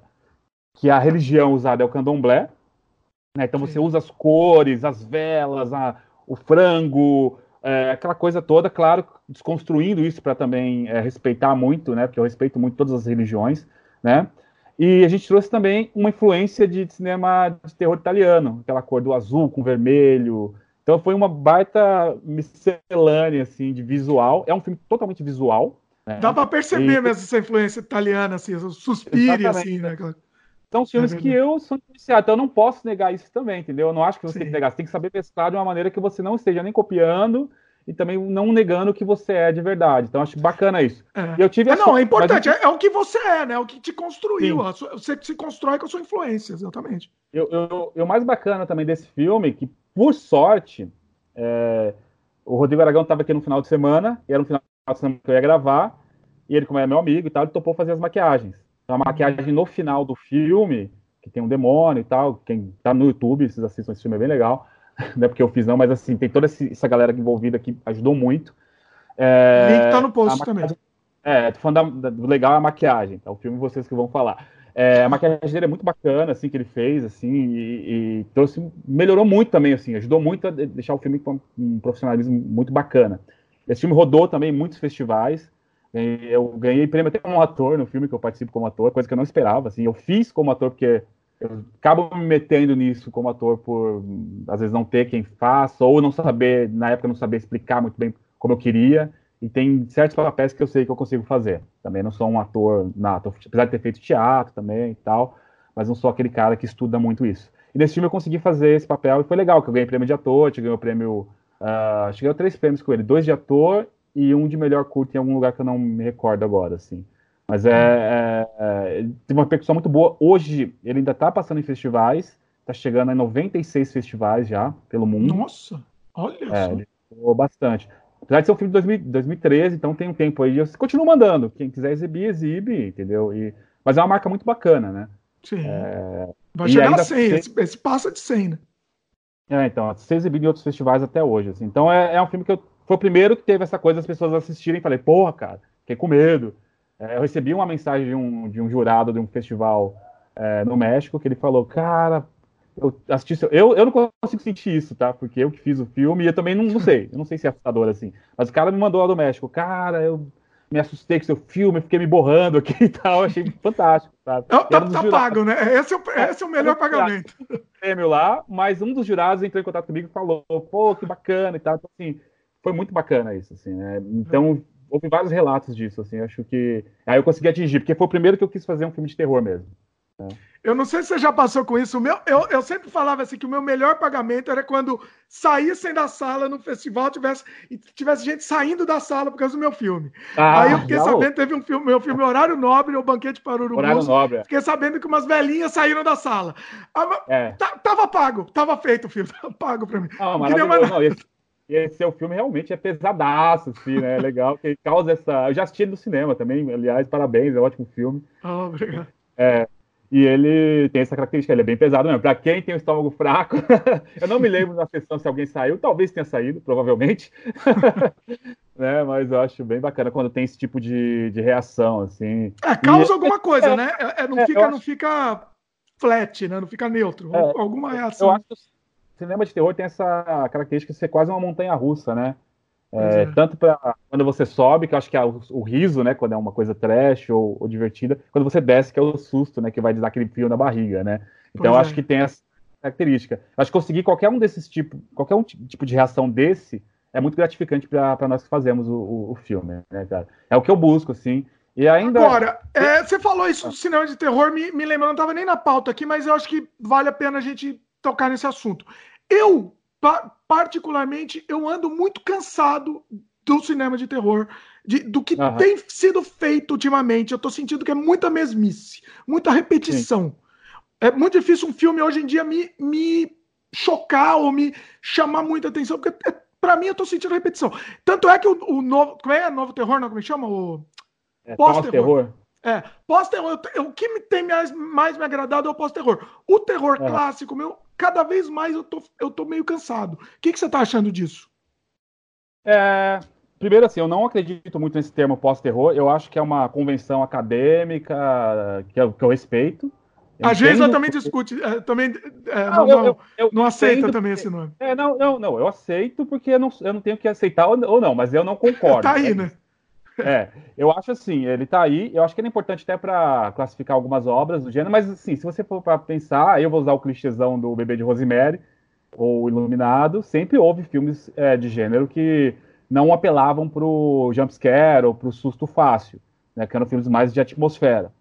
que a religião usada é o candomblé. Né? Então, Sim. você usa as cores, as velas, a, o frango, é, aquela coisa toda, claro, desconstruindo isso para também é, respeitar muito, né? Porque eu respeito muito todas as religiões, né? E a gente trouxe também uma influência de cinema de terror italiano, aquela cor do azul com vermelho. Então foi uma baita miscelânea assim de visual. É um filme totalmente visual, Né? Dá para perceber e... mesmo essa influência italiana, assim, suspire, assim, né? São filmes é que eu sou influenciado, então eu não posso negar isso também, entendeu? Eu não acho que você Sim. tem que negar, você tem que saber pescar de uma maneira que você não esteja nem copiando e também não negando o que você é de verdade. Então acho bacana isso. É. E eu tive é, não, é importante, mas... é, é, o que você é, né? É o que te construiu. Sua, você se constrói com a sua influência, exatamente. Eu, eu, eu, o mais bacana também desse filme, que por sorte, é, o Rodrigo Aragão estava aqui no final de semana, e era um final de semana que eu ia gravar, e ele, como é meu amigo e tal, ele topou fazer as maquiagens. Então, a maquiagem no final do filme, que tem um demônio e tal, quem tá no YouTube, vocês assistam esse filme, é bem legal. *laughs* Não é porque eu fiz, não, mas assim, tem toda essa galera envolvida que ajudou muito. É, Link tá no post também. É, tô falando da, do legal é a maquiagem, tá? O filme vocês que vão falar. É, a maquiagem dele é muito bacana, assim, que ele fez, assim, e, e trouxe, melhorou muito também, assim, ajudou muito a deixar o filme com um profissionalismo muito bacana. Esse filme rodou também em muitos festivais, eu ganhei prêmio até como ator no filme que eu participo como ator, coisa que eu não esperava, assim, eu fiz como ator porque eu acabo me metendo nisso como ator por, às vezes, não ter quem faça, ou não saber, na época, não saber explicar muito bem como eu queria, e tem certos papéis que eu sei que eu consigo fazer. Também não sou um ator nato, apesar de ter feito teatro também e tal, mas não sou aquele cara que estuda muito isso. E nesse filme eu consegui fazer esse papel e foi legal, que eu ganhei prêmio de ator, ganhei o prêmio. Uh, cheguei a três prêmios com ele, dois de ator e um de melhor curto em algum lugar que eu não me recordo agora, assim. Mas é, é, é teve uma repercussão muito boa. Hoje ele ainda está passando em festivais, está chegando a 96 festivais já pelo mundo. Nossa, olha é, só. Ele bastante. Apesar de ser um filme de 2000, 2013, então tem um tempo aí. Eu continuo mandando. Quem quiser exibir, exibe, entendeu? E, mas é uma marca muito bacana, né? Sim. É, Vai chegar a 100, tem... esse, esse, passa de 100, né? É, então, ser exibido em outros festivais até hoje. Assim. Então é, é, um filme que eu, foi o primeiro que teve essa coisa das pessoas assistirem e falei, porra, cara, fiquei com medo. É, eu recebi uma mensagem de um, de um jurado de um festival é, no México que ele falou, cara, eu assisti eu, eu não consigo sentir isso, tá? Porque eu que fiz o filme e eu também não, não sei. Eu não sei se é assustador assim. Mas o cara me mandou lá do México. Cara, eu me assustei com seu filme, fiquei me borrando aqui e tal. Achei fantástico, sabe? Tá, tá, tá pago, né? Esse é o, esse é o melhor pagamento. Prêmio lá, mas um dos jurados entrou em contato comigo e falou: pô, que bacana e tal. Então, assim, foi muito bacana isso, assim, né? Então, houve vários relatos disso, assim. Acho que. Aí eu consegui atingir, porque foi o primeiro que eu quis fazer um filme de terror mesmo. Né? Eu não sei se você já passou com isso. O meu, eu, eu sempre falava assim que o meu melhor pagamento era quando saíssem da sala no festival tivesse, e tivesse gente saindo da sala por causa do meu filme. Ah, Aí eu fiquei não. sabendo, teve um filme, meu filme Horário Nobre, o Banquete para Urubu. Horário Nobre. É. Fiquei sabendo que umas velhinhas saíram da sala. Ah, é. Tava pago, tava feito o filme, *laughs* tava pago pra mim. Não, não mais não, esse, esse seu filme realmente é pesadaço, assim, né? É legal, que causa essa. Eu já assisti ele no cinema também, aliás, parabéns, é um ótimo filme. Oh, obrigado. É, e ele tem essa característica, ele é bem pesado mesmo. Para quem tem o estômago fraco, *laughs* eu não me lembro na sessão se alguém saiu, talvez tenha saído, provavelmente. *laughs* né? Mas eu acho bem bacana quando tem esse tipo de, de reação, assim. É, causa e, alguma coisa, é, né? É, é não, fica, não acho... fica flat, né? Não fica neutro. É, alguma reação. Eu acho cinema de terror tem essa característica de ser quase uma montanha russa, né? É, é. Tanto para quando você sobe, que eu acho que é o, o, riso, né? Quando é uma coisa trash ou, ou, divertida, quando você desce, que é o susto, né? Que vai dar aquele frio na barriga, né? Então eu acho é. que tem essa característica. Acho que conseguir qualquer um desses tipos, qualquer um tipo de reação desse é muito gratificante para nós que fazemos o, o, o, filme, né, cara? É o que eu busco, assim. E ainda. Agora, é, você falou isso do cinema de terror, me, me lembra, não estava nem na pauta aqui, mas eu acho que vale a pena a gente tocar nesse assunto. Eu particularmente, eu ando muito cansado do cinema de terror, de, do que uhum. tem sido feito ultimamente. Eu tô sentindo que é muita mesmice, muita repetição. Sim. É muito difícil um filme hoje em dia me, me chocar ou me chamar muita atenção, porque é, para mim eu tô sentindo repetição. Tanto é que o, o novo. Como é novo terror? Não, como é que chama? O é, pós-terror. É, pós-terror. O que me tem mais, mais me agradado é o pós-terror. O terror é. clássico, meu, cada vez mais eu tô, eu tô meio cansado. O que, que você tá achando disso? É, primeiro, assim, eu não acredito muito nesse termo pós-terror. Eu acho que é uma convenção acadêmica que eu, que eu respeito. Eu Às vezes eu também discute, é, também é, não, não, eu, eu, não aceita também esse nome. É, não, não, não, eu aceito porque eu não, eu não tenho que aceitar ou, ou não, mas eu não *laughs* concordo. tá aí, né? É, eu acho assim, ele tá aí, eu acho que ele é importante até para classificar algumas obras do gênero, mas assim, se você for para pensar, eu vou usar o clichêzão do Bebê de Rosemary, ou Iluminado, sempre houve filmes é, de gênero que não apelavam pro jumpscare ou pro susto fácil, né, que eram filmes mais de atmosfera.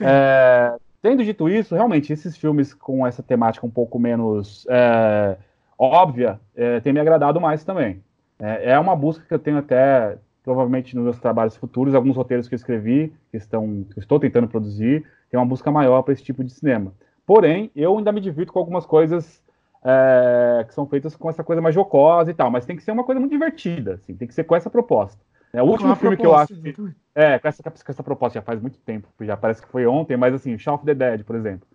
É, tendo dito isso, realmente, esses filmes com essa temática um pouco menos é, óbvia é, têm me agradado mais também. É, é, uma busca que eu tenho até, provavelmente, nos meus trabalhos futuros, alguns roteiros que eu escrevi, que, estão, que eu estou tentando produzir, tem uma busca maior para esse tipo de cinema. Porém, eu ainda me divirto com algumas coisas é, que são feitas com essa coisa mais jocosa e tal, mas tem que ser uma coisa muito divertida, assim, tem que ser com essa proposta. É, o último filme que eu acho. Que, é, com essa, com essa proposta já faz muito tempo, já parece que foi ontem, mas assim, Shaun of the Dead, por exemplo.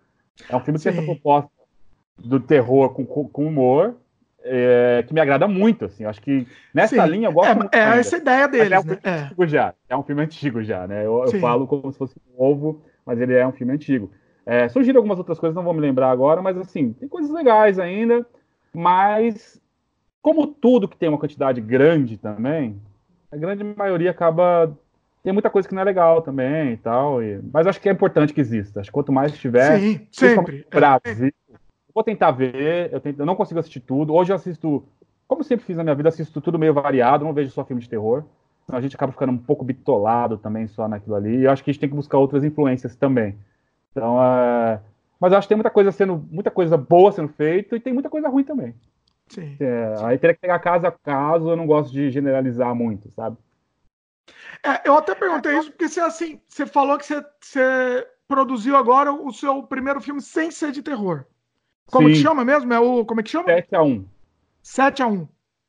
É um filme que tem essa proposta do terror com, com humor, é, que me agrada muito, assim. Acho que nessa Sim. linha eu gosto é, muito. É ainda. essa ideia deles, é um né? É. antigo já. É um filme antigo já, né? Eu, eu, falo como se fosse novo, mas ele é um filme antigo. É, surgiram algumas outras coisas, não vou me lembrar agora, mas assim, tem coisas legais ainda, mas como tudo que tem uma quantidade grande também, a grande maioria acaba. Tem muita coisa que não é legal também e tal. E... Mas acho que é importante que exista. Acho que quanto mais tiver. Sim, sempre. Brasil, vou tentar ver. Eu, tento, eu não consigo assistir tudo. Hoje eu assisto. Como sempre fiz na minha vida, assisto tudo meio variado. Não vejo só filme de terror. Então a gente acaba ficando um pouco bitolado também só naquilo ali. E eu acho que a gente tem que buscar outras influências também. Então, é... mas eu acho que tem muita coisa sendo, muita coisa boa sendo feita e tem muita coisa ruim também. Sim. É, aí teria que pegar caso a caso, eu não gosto de generalizar muito, sabe? É, eu até perguntei isso porque você assim, você falou que você, você produziu agora o seu primeiro filme sem ser de terror. Como Sim. que chama mesmo? É o como é que chama? 7 a 1. 7 a 1.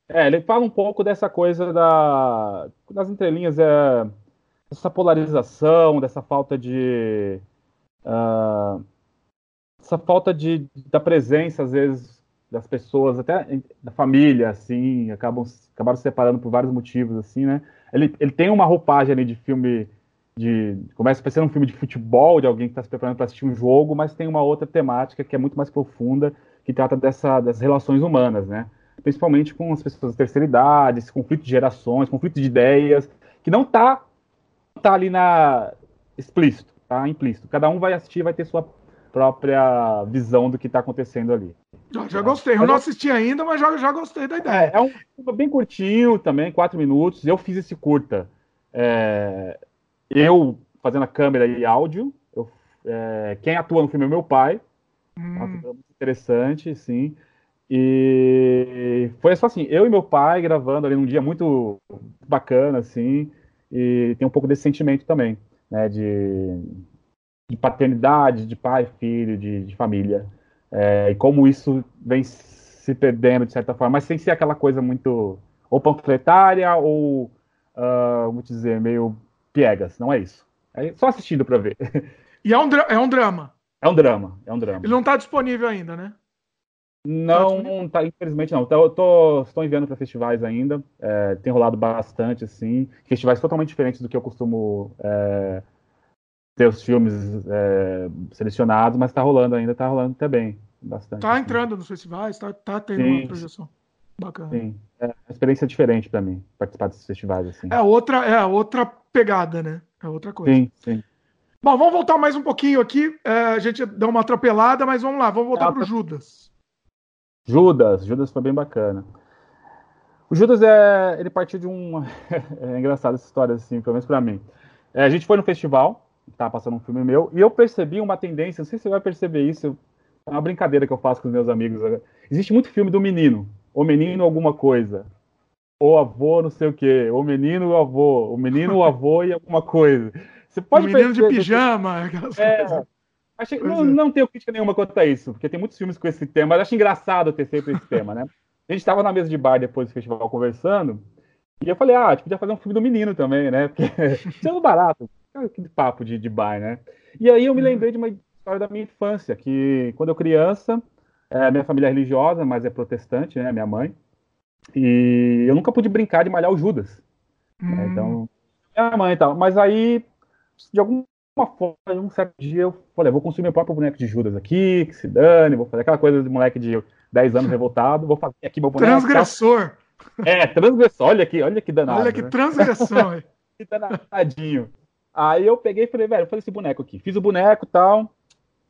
É, ele fala um pouco dessa coisa da das entrelinhas é essa polarização, dessa falta de uh, essa falta de da presença às vezes das pessoas, até da família, assim, acabam acabaram se separando por vários motivos, assim, né? Ele, ele tem uma roupagem ali de filme de começa a parecer um filme de futebol de alguém que está se preparando para assistir um jogo, mas tem uma outra temática que é muito mais profunda, que trata dessa, das relações humanas, né? Principalmente com as pessoas da terceira idade, esse conflito de gerações, conflito de ideias, que não está tá ali na explícito, tá implícito. Cada um vai assistir, vai ter sua própria visão do que está acontecendo ali. Já, já gostei. Eu não assisti ainda, mas já, já gostei da ideia. É, é um filme bem curtinho também, quatro minutos. Eu fiz esse curta. É, eu fazendo a câmera e áudio. Eu, é, quem atua no filme é meu pai. Hum. muito interessante, sim. E foi só assim, eu e meu pai gravando ali num dia muito bacana, assim, e tem um pouco desse sentimento também, né, de de paternidade, de pai, filho, de, de família. É, e como isso vem se perdendo de certa forma, mas sem ser aquela coisa muito ou panfletária ou, uh, vamos dizer, meio piegas. Não é isso. É só assistindo para ver. E é um, é um drama. É um drama, é um drama. Ele não está disponível ainda, né? Não, tá, infelizmente não. Então, eu tô, estou enviando para festivais ainda. É, tem rolado bastante, assim. Festivais totalmente diferentes do que eu costumo é, ter os filmes é, selecionados, mas tá rolando ainda, tá rolando até bem. Bastante. Tá assim. entrando nos festivais, tá, tá tendo sim, uma projeção. Bacana. Sim. É uma experiência diferente para mim, participar desses festivais, assim. É outra, é outra pegada, né? É outra coisa. Sim, sim. Bom, vamos voltar mais um pouquinho aqui. É, a gente deu uma atropelada, mas vamos lá, vamos voltar para o Judas. Judas, Judas foi bem bacana. O Judas é, ele partiu de um, *laughs* é engraçado essa história assim, pelo menos para mim. É, a gente foi no festival, tá passando um filme meu, e eu percebi uma tendência, não sei se você vai perceber isso, é uma brincadeira que eu faço com os meus amigos. Existe muito filme do menino, o menino alguma coisa, o avô não sei o quê, o menino o avô, o menino o *laughs* avô e alguma coisa. Você pode o menino perceber, de pijama, é, achei, não, é. não tenho crítica nenhuma quanto a isso, porque tem muitos filmes com esse tema, mas acho engraçado ter sempre esse tema, né? A gente estava na mesa de bar depois do festival conversando, e eu falei, ah, a gente podia fazer um filme do menino também, né? Porque *laughs* sendo barato, aquele papo de, de bar, né? E aí eu me uhum. lembrei de uma história da minha infância, que quando eu criança, é, minha família é religiosa, mas é protestante, né? Minha mãe. E eu nunca pude brincar de malhar o Judas. Né? Hum. Então, minha mãe e tal. Mas aí, de alguma forma, um certo dia eu falei, vou construir meu próprio boneco de Judas aqui, que se dane, vou fazer aquela coisa de moleque de 10 anos revoltado, vou fazer aqui meu boneco. Transgressor! É, transgressor, olha aqui, olha que danado. Olha que né? transgressão. *laughs* que danadinho. Aí eu peguei e falei, velho, vou fazer esse boneco aqui. Fiz o boneco e tal.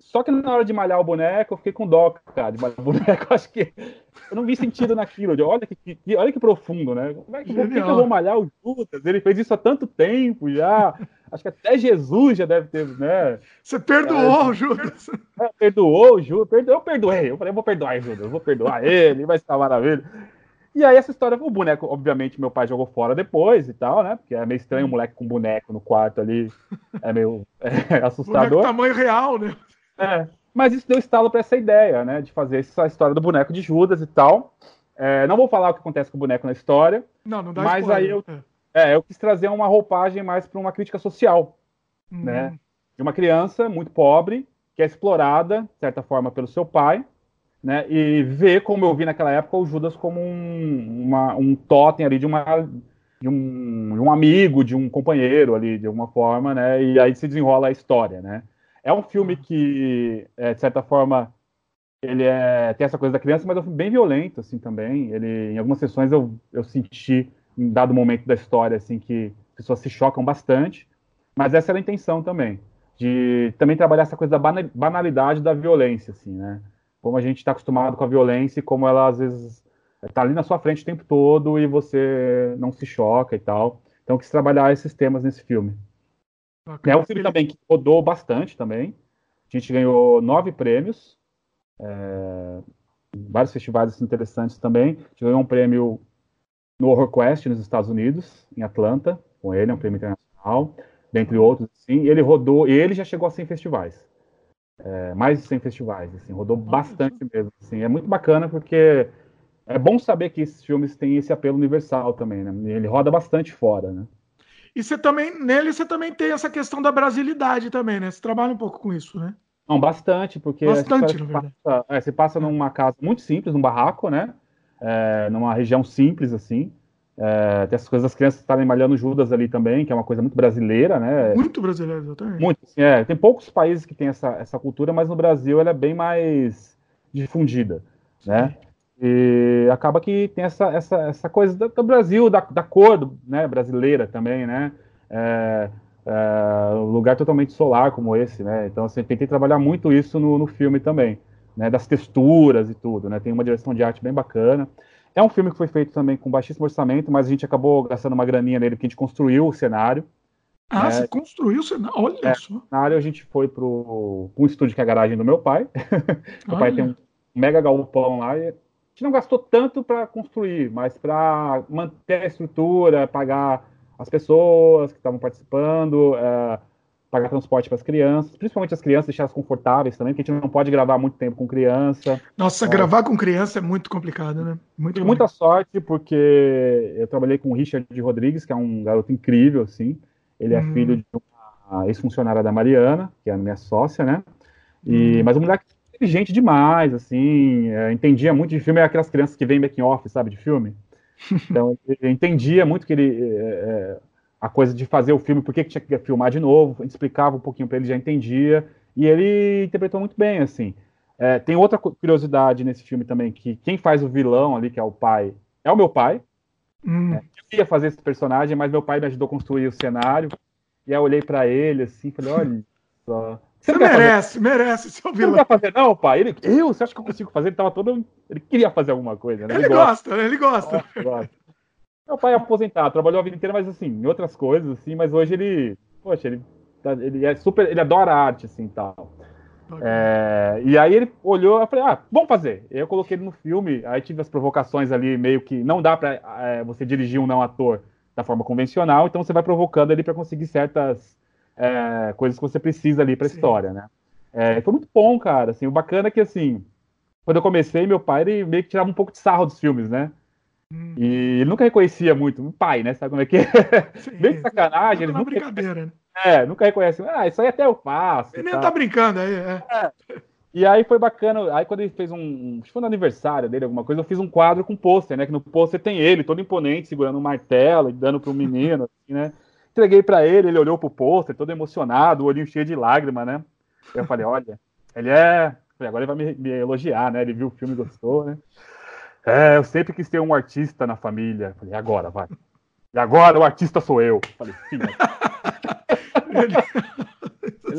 Só que na hora de malhar o boneco, eu fiquei com dó, cara, de malhar o *laughs* boneco. Acho que eu não vi sentido naquilo. olha, que, que, olha que profundo, né? Como é que, por que, que eu vou malhar o Judas? Ele fez isso há tanto tempo já. Acho que até Jesus já deve ter, né? Você perdoou o Judas. É, perdoou o Judas. Eu perdoei. Eu falei, eu vou perdoar Judas, eu vou perdoar ele, vai estar maravilha. E aí essa história, o boneco, obviamente, meu pai jogou fora depois e tal, né? Porque é meio estranho um moleque com boneco no quarto ali. É meio *laughs* é, assustador. Boneco tamanho real, né? É. Mas isso deu estalo para essa ideia, né? De fazer essa história do boneco de Judas e tal. É, não vou falar o que acontece com o boneco na história. Não, não dá Mas spoiler. aí eu, é. é. eu quis trazer uma roupagem mais para uma crítica social, hum. né? De uma criança muito pobre, que é explorada, de certa forma, pelo seu pai, né? E ver, como eu vi naquela época, o Judas como um, uma, um totem ali de uma de um, de um amigo, de um companheiro ali, de alguma forma, né? E aí se desenrola a história, né? É um filme que, é, de certa forma, ele é, tem essa coisa da criança, mas é um filme bem violento, assim, também. Ele, em algumas sessões eu, eu senti, em dado momento da história, assim, que pessoas se chocam bastante. Mas essa era a intenção também, de também trabalhar essa coisa da banalidade da violência, assim, né? como a gente está acostumado com a violência e como ela às vezes está ali na sua frente o tempo todo e você não se choca e tal. Então, quis trabalhar esses temas nesse filme. É um filme também que rodou bastante também. A gente ganhou nove prêmios, é, vários festivais interessantes também. A gente ganhou um prêmio no Horror Quest nos Estados Unidos, em Atlanta, com ele, é um prêmio internacional, dentre outros. Sim, ele rodou, e ele já chegou a 100 festivais é, mais de 100 festivais, assim, rodou bastante mesmo. Assim, é muito bacana porque é bom saber que esses filmes têm esse apelo universal também, né? Ele roda bastante fora, né? E você também, nele você também tem essa questão da brasilidade também, né? Você trabalha um pouco com isso, né? Não, bastante, porque bastante, na verdade. Passa, é, você passa numa casa muito simples, num barraco, né? É, numa região simples, assim. É, tem essas coisas das crianças estarem malhando Judas ali também, que é uma coisa muito brasileira, né? Muito brasileira, exatamente. Muito, assim, é. Tem poucos países que têm essa, essa cultura, mas no Brasil ela é bem mais difundida, né? E acaba que tem essa, essa, essa coisa do, do Brasil, da, da cor do, né, brasileira também, né? É, é, um lugar totalmente solar como esse, né? Então, assim, tentei trabalhar muito isso no, no filme também, né? Das texturas e tudo, né? Tem uma direção de arte bem bacana. É um filme que foi feito também com baixíssimo orçamento, mas a gente acabou gastando uma graninha nele, porque a gente construiu o cenário. Ah, né? você construiu o cenário? Olha é, só. No cenário a gente foi para um estúdio que é a garagem do meu pai. *laughs* meu pai tem um mega galpão lá e gente não gastou tanto para construir, mas para manter a estrutura, pagar as pessoas que estavam participando, é, pagar transporte para as crianças, principalmente as crianças, deixar elas confortáveis também, porque a gente não pode gravar muito tempo com criança. Nossa, é. gravar com criança é muito complicado, né? Muito Tive muita sorte, porque eu trabalhei com o Richard Rodrigues, que é um garoto incrível, assim. Ele é hum. filho de uma ex-funcionária da Mariana, que é a minha sócia, né? E, hum. Mas um moleque inteligente demais, assim, é, entendia muito de filme, é aquelas crianças que vêm making off, sabe, de filme. *laughs* Então, entendia muito que ele... É, é a coisa de fazer o filme, por que tinha que filmar de novo, a gente explicava um pouquinho para ele, já entendia, e ele interpretou muito bem, assim. É, tem outra curiosidade nesse filme também, que quem faz o vilão ali, que é o pai, é o meu pai. Hum. É, eu queria fazer esse personagem, mas meu pai me ajudou a construir o cenário, e aí eu olhei para ele, assim, falei, olha só... Você, merece, merece seu vilão. Você não quer fazer, não, pai? Ele, eu? Você acha que eu consigo fazer? Ele tava todo. Ele queria fazer alguma coisa, né? Ele, ele gosta, gosta, ele gosta. gosta, gosta. Meu pai é aposentado, trabalhou a vida inteira, mas assim, em outras coisas, assim, mas hoje ele. Poxa, ele, tá, ele é super. Ele adora arte, assim tal. É, e aí ele olhou, eu falei, ah, vamos fazer. Eu coloquei ele no filme, aí tive as provocações ali, meio que não dá pra é, você dirigir um não ator da forma convencional, então você vai provocando ele para conseguir certas é, coisas que você precisa ali pra Sim. história, né? É, foi muito bom, cara. Assim, o bacana é que, assim, quando eu comecei, meu pai ele meio que tirava um pouco de sarro dos filmes, né? Hum. E ele nunca reconhecia muito o pai, né? Sabe como é que é? Sim, Bem de sacanagem. Ele nunca, brincadeira, né? É, nunca reconhece. Ah, isso aí até eu faço. Ele nem tá brincando aí, é. é. E aí foi bacana. Aí quando ele fez um. Acho que foi no aniversário dele, alguma coisa, eu fiz um quadro com pôster, né? Que no pôster tem ele, todo imponente, segurando um martelo e dando pro menino, assim, né? Entreguei para ele, ele olhou pro pôster, todo emocionado, o olhinho cheio de lágrima, né? Eu falei, olha, ele é. Agora ele vai me, me elogiar, né? Ele viu o filme e gostou, né? É, eu sempre quis ter um artista na família. Falei, agora, vai. E agora o artista sou eu. Falei, *laughs* filha.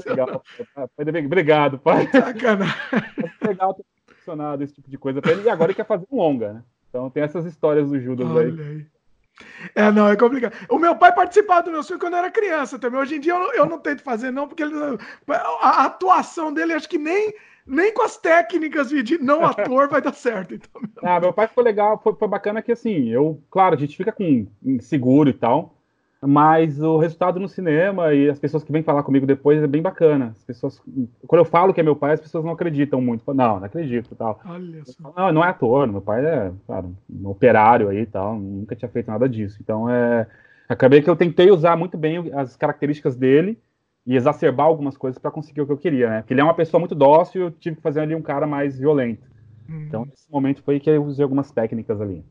legal. Obrigado, pai. Sacanagem. É legal ter funcionado esse tipo de coisa pra ele. E agora ele quer fazer um longa, né? Então tem essas histórias do Judas Olha aí. aí. É, não, é complicado. O meu pai participava do meu filme quando eu era criança também. Hoje em dia eu, eu não tento fazer, não, porque ele, a atuação dele acho que nem, nem com as técnicas de não ator vai dar certo. Então, meu... Ah, meu pai foi legal, foi, foi bacana que assim, eu, claro, a gente fica com seguro e tal. Mas o resultado no cinema e as pessoas que vêm falar comigo depois é bem bacana. As pessoas, quando eu falo que é meu pai, as pessoas não acreditam muito. Não, não acredito tal. Não, não é ator, meu pai é claro, um operário aí e tal, nunca tinha feito nada disso. Então é, acabei que eu tentei usar muito bem as características dele e exacerbar algumas coisas para conseguir o que eu queria, né? Porque ele é uma pessoa muito dócil, eu tive que fazer ali um cara mais violento. Uhum. Então nesse momento foi que eu usei algumas técnicas ali.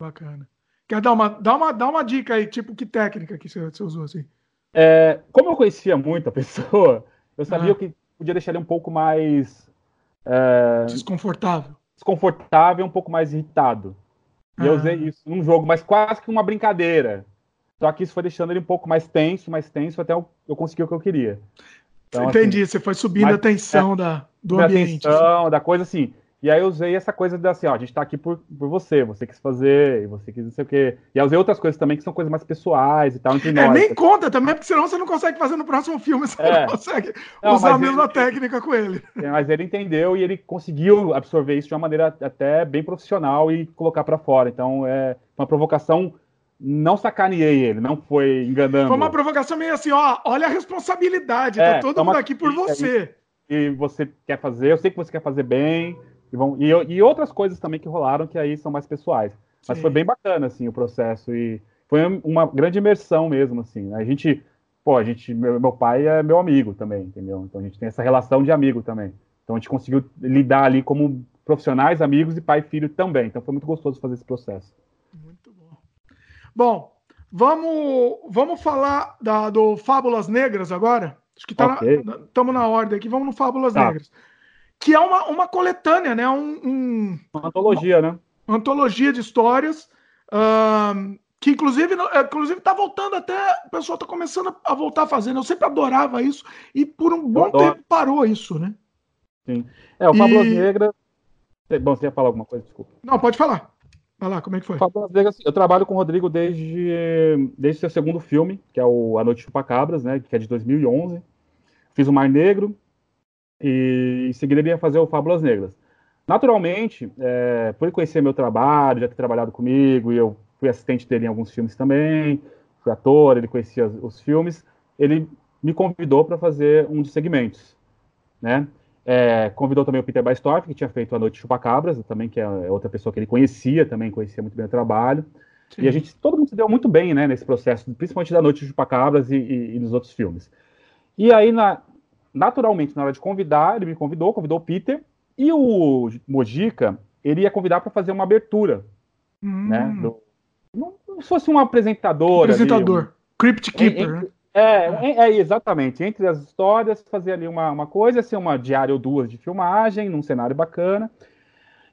Bacana. Quer dar uma, dá uma, dá uma dica aí, tipo, que técnica que você, você usou assim? É, como eu conhecia muito a pessoa, eu sabia ah. que podia deixar ele um pouco mais. É, desconfortável. Desconfortável, um pouco mais irritado. E ah. eu usei isso num jogo, mas quase que uma brincadeira. Só que isso foi deixando ele um pouco mais tenso, mais tenso, até eu, eu conseguir o que eu queria. Então, Entendi, assim, você foi subindo a tensão é, da, do ambiente. A tensão, da coisa assim. E aí eu usei essa coisa de assim, ó, a gente tá aqui por, por você, você quis fazer, e você quis não sei o quê. E aí eu usei outras coisas também que são coisas mais pessoais e tal, entre é, nós. É, nem conta também, porque senão você não consegue fazer no próximo filme, você é. não consegue não, usar a mesma ele, técnica com ele. É, mas ele entendeu e ele conseguiu absorver isso de uma maneira até bem profissional e colocar para fora. Então é uma provocação não sacaneei ele, não foi enganando. Foi uma provocação meio assim, ó, olha a responsabilidade, tá é, tá todo mundo aqui por você. E você quer fazer, eu sei que você quer fazer bem, e, vão, e, e, outras coisas também que rolaram que aí são mais pessoais. Mas Sim. foi bem bacana, assim, o processo. E foi uma grande imersão mesmo, assim. A gente, pô, a gente, meu, meu pai é meu amigo também, entendeu? Então a gente tem essa relação de amigo também. Então a gente conseguiu lidar ali como profissionais, amigos e pai e filho também. Então foi muito gostoso fazer esse processo. Muito bom. Bom, vamos, vamos falar da, do Fábulas Negras agora? Acho que estamos okay. na, na ordem aqui. Vamos no Fábulas tá. Negras que é uma, uma coletânea, né? Um, um uma antologia, uma, né? Uma antologia de histórias. Uh, que inclusive é, inclusive está voltando até o pessoal está começando a voltar fazendo eu sempre adorava isso e por um bom tempo parou isso né? Sim. É o Fábulas e... Negras bom você ia falar alguma coisa desculpa. Não pode falar. Vai lá como é que foi? Fábulas Negras eu trabalho com o Rodrigo desde desde seu segundo filme que é o A Noite Chupacabras né? Que é de 2011 fiz o Mar Negro e em seguida ele ia fazer o Fábulas Negras. Naturalmente, é, por conhecer meu trabalho, já ter trabalhado comigo, e eu fui assistente dele em alguns filmes também, fui ator, ele conhecia os, os filmes, ele me convidou para fazer um dos segmentos, né? É, convidou também o Peter Baistorff, que tinha feito A Noite Chupacabras, também, que é outra pessoa que ele conhecia, também conhecia muito bem o trabalho. Sim. E a gente, todo mundo se deu muito bem, né, nesse processo, principalmente da Noite Chupacabras e, e, e nos outros filmes. E aí, na, naturalmente, na hora de convidar, ele me convidou, convidou o Peter, e o Mojica, ele ia convidar para fazer uma abertura, hum. né? Do, não, não fosse um apresentador. Apresentador. Ali, um, Crypt Keeper. Entre, é, é, é, exatamente. Entre as histórias, fazer ali uma, uma coisa, ser uma diária ou duas de filmagem, num cenário bacana.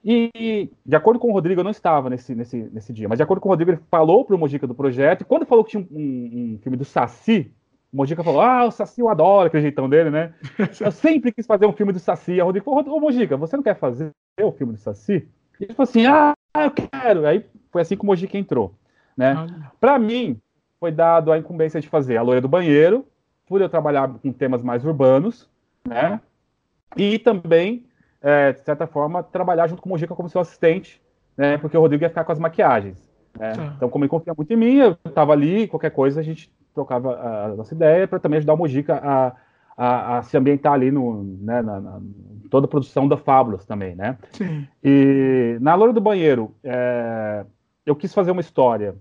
E, de acordo com o Rodrigo, eu não estava nesse, nesse, nesse dia, mas de acordo com o Rodrigo, ele falou para o Mojica do projeto, e quando falou que tinha um, um, um filme do Saci, o Mojica falou: Ah, o Saci eu adoro, aquele jeitão dele, né? *laughs* Eu sempre quis fazer um filme do Saci. A Rodrigo falou: Ô Mojica, você não quer fazer o filme do Saci? E ele falou assim: Ah, eu quero. Aí foi assim que o Mojica entrou. Né? Para mim, foi dado a incumbência de fazer a loira do banheiro, por eu trabalhar com temas mais urbanos, né? E também, é, de certa forma, trabalhar junto com o Mojica como seu assistente, né? Porque o Rodrigo ia ficar com as maquiagens. Né? Tá. Então, como ele confia muito em mim, eu estava ali, qualquer coisa a gente trocava a nossa ideia para também ajudar o Mojica a, a, a, se ambientar ali no, né, na, na, toda a produção da Fábulas também, né? Sim. E na Loura do Banheiro, é, eu quis fazer uma história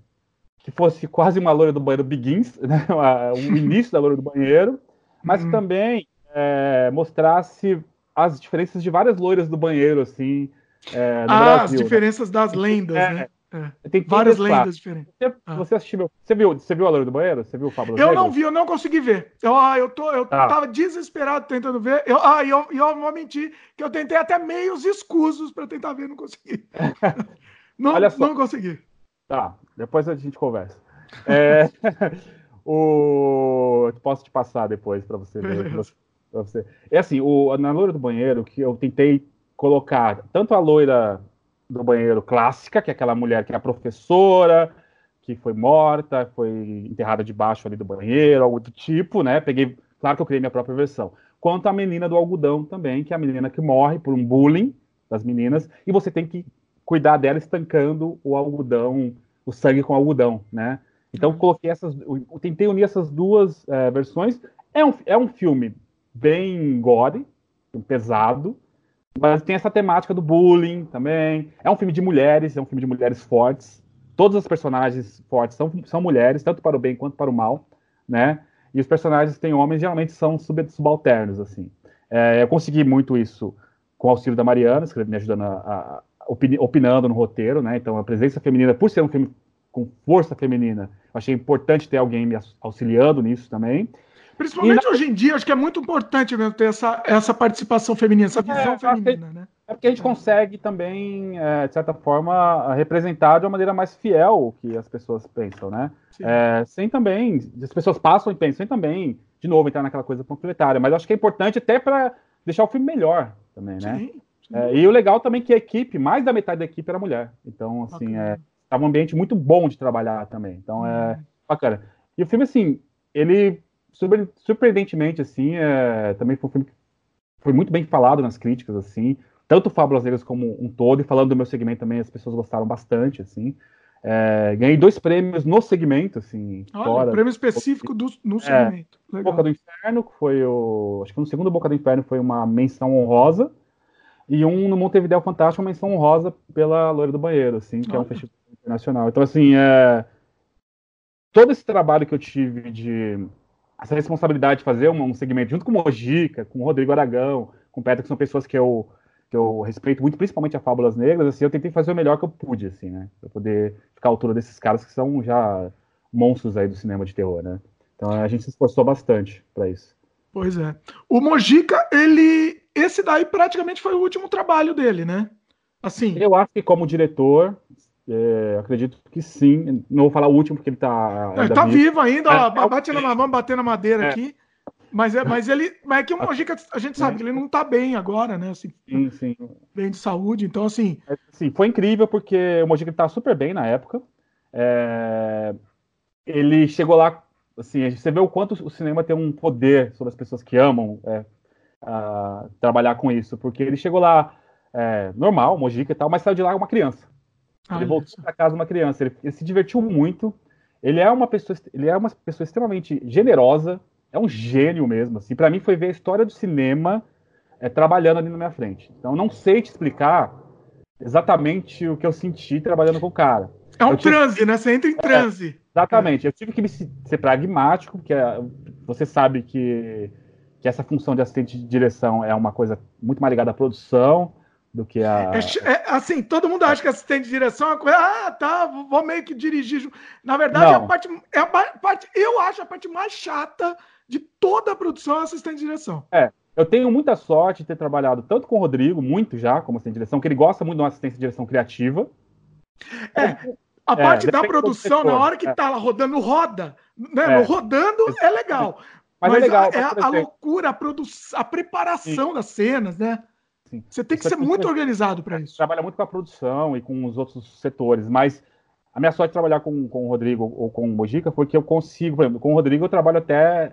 que fosse quase uma Loura do Banheiro Begins, *laughs* né? o *laughs* início da Loura do Banheiro, mas uhum. também é, mostrasse as diferenças de várias loiras do banheiro, assim, é, no ah, Brasil, as né? diferenças né? das lendas, é, né? É. Tem várias lendas diferentes. Você, ah. você, assistiu, você viu, você viu a Loura do Banheiro? Você viu o Fábio Eu não vi, eu não consegui ver. Eu, ah, eu, tô, eu ah. tava desesperado tentando ver. Eu, ah, e eu, eu vou mentir que eu tentei até meios escusos para tentar ver, não consegui. *laughs* não, Olha só. não consegui. Tá, depois a gente conversa. É, *laughs* o... Eu posso te passar depois para você ver. Pra você. É assim, o, na loira do banheiro, que eu tentei colocar tanto a loira do banheiro clássica, que é aquela mulher que é a professora, que foi morta, foi enterrada debaixo ali do banheiro, algo do tipo, né? Peguei, claro que eu criei minha própria versão. Quanto a menina do algodão também, que é a menina que morre por um bullying das meninas, e você tem que cuidar dela estancando o algodão, o sangue com algodão, né? Então uhum. coloquei essas, eu tentei unir essas duas é, versões. É um, é um filme bem gore, pesado, mas tem essa temática do bullying também. É um filme de mulheres, é um filme de mulheres fortes. Todas as personagens fortes são, são mulheres, tanto para o bem quanto para o mal, né? E os personagens que têm homens geralmente são sub, subalternos, assim. É, eu consegui muito isso com o auxílio da Mariana, me ajudando a, a opinando no roteiro, né? Então a presença feminina, por ser um filme com força feminina, eu achei importante ter alguém me auxiliando nisso também. Principalmente na... hoje em dia, acho que é muito importante mesmo ter essa, essa participação feminina, essa visão é, feminina, né? É porque a gente consegue também, é, de certa forma, representar de uma maneira mais fiel o que as pessoas pensam, né? É, sem também, as pessoas passam e pensam, sem também, de novo, entrar naquela coisa panfletária. Mas acho que é importante até para deixar o filme melhor também, né? Sim, sim. É, e o legal também é que a equipe, mais da metade da equipe era mulher. Então, assim, okay. é, Tava um ambiente muito bom de trabalhar também. Então é uhum. bacana. E o filme, assim, ele surpreendentemente, assim, é, também foi um filme que foi muito bem falado nas críticas, assim, tanto Fábulas Negras como um todo, e falando do meu segmento também, as pessoas gostaram bastante, assim. É, ganhei dois prêmios no segmento, assim. Olha, fora, prêmio específico do, no segmento. É, Boca do Inferno, que foi o. Acho que no segundo Boca do Inferno foi uma menção honrosa. E um no Montevideo Fantástico, uma menção honrosa pela Loira do Banheiro, assim, que Olha. é um festival internacional. Então, assim, é... todo esse trabalho que eu tive de essa responsabilidade de fazer um, um segmento junto com o Mojica, com o Rodrigo Aragão, com o Petra, que são pessoas que eu, que eu respeito muito, principalmente a Fábulas Negras, assim, eu tentei fazer o melhor que eu pude, assim, né? Pra poder ficar à altura desses caras que são já monstros aí do cinema de terror, né? Então a gente se esforçou bastante para isso. Pois é. O Mojica, ele. Esse daí praticamente foi o último trabalho dele, né? Assim. Eu acho que como diretor, é, acredito que sim. Não vou falar o último, porque ele está. Ele está vivo ainda, ó, é, bate na, vamos bater na madeira é. aqui. Mas, é, mas ele. Mas é que o Mojica, a gente sabe que ele não está bem agora, né? Assim, sim, sim. Bem de saúde, então assim. É, sim, foi incrível porque o Mojica estava super bem na época. É, ele chegou lá, assim, você vê o quanto o cinema tem um poder sobre as pessoas que amam é, a, trabalhar com isso, porque ele chegou lá é, normal, Mojica e tal, mas saiu de lá uma criança. Ele voltou para casa uma criança. Ele, ele, se divertiu muito. Ele é uma pessoa, ele é uma pessoa extremamente generosa. É um gênio mesmo. Assim, para mim foi ver a história do cinema é, trabalhando ali na minha frente. Então não sei te explicar exatamente o que eu senti trabalhando com o cara. É um tive... transe, né? Você entra em é, transe. É, exatamente. Eu tive que ser pragmático, porque é, você sabe que, que essa função de assistente de direção é uma coisa muito mais ligada à produção do que a. É, é, assim, todo mundo acha que assistente de direção é uma coisa. Ah, tá, vou meio que dirigir. Na verdade, é a parte, é a parte. Eu acho a parte mais chata de toda a produção é assistente de direção. É. Eu tenho muita sorte de ter trabalhado tanto com o Rodrigo, muito já, como assistente de direção, que ele gosta muito de uma assistência de direção criativa. É. A é, parte da produção, na hora que é. tá lá rodando, roda. Né? É. Rodando é legal. Mas, é mas é legal, a, é a, loucura, a, produção, a preparação Sim. das cenas, né? Assim. Você tem que ser muito organizado para isso. Trabalha muito com a produção e com os outros setores, mas a minha sorte de trabalhar com, com o Rodrigo ou com o Mojica foi que eu consigo, por exemplo, com o Rodrigo eu trabalho até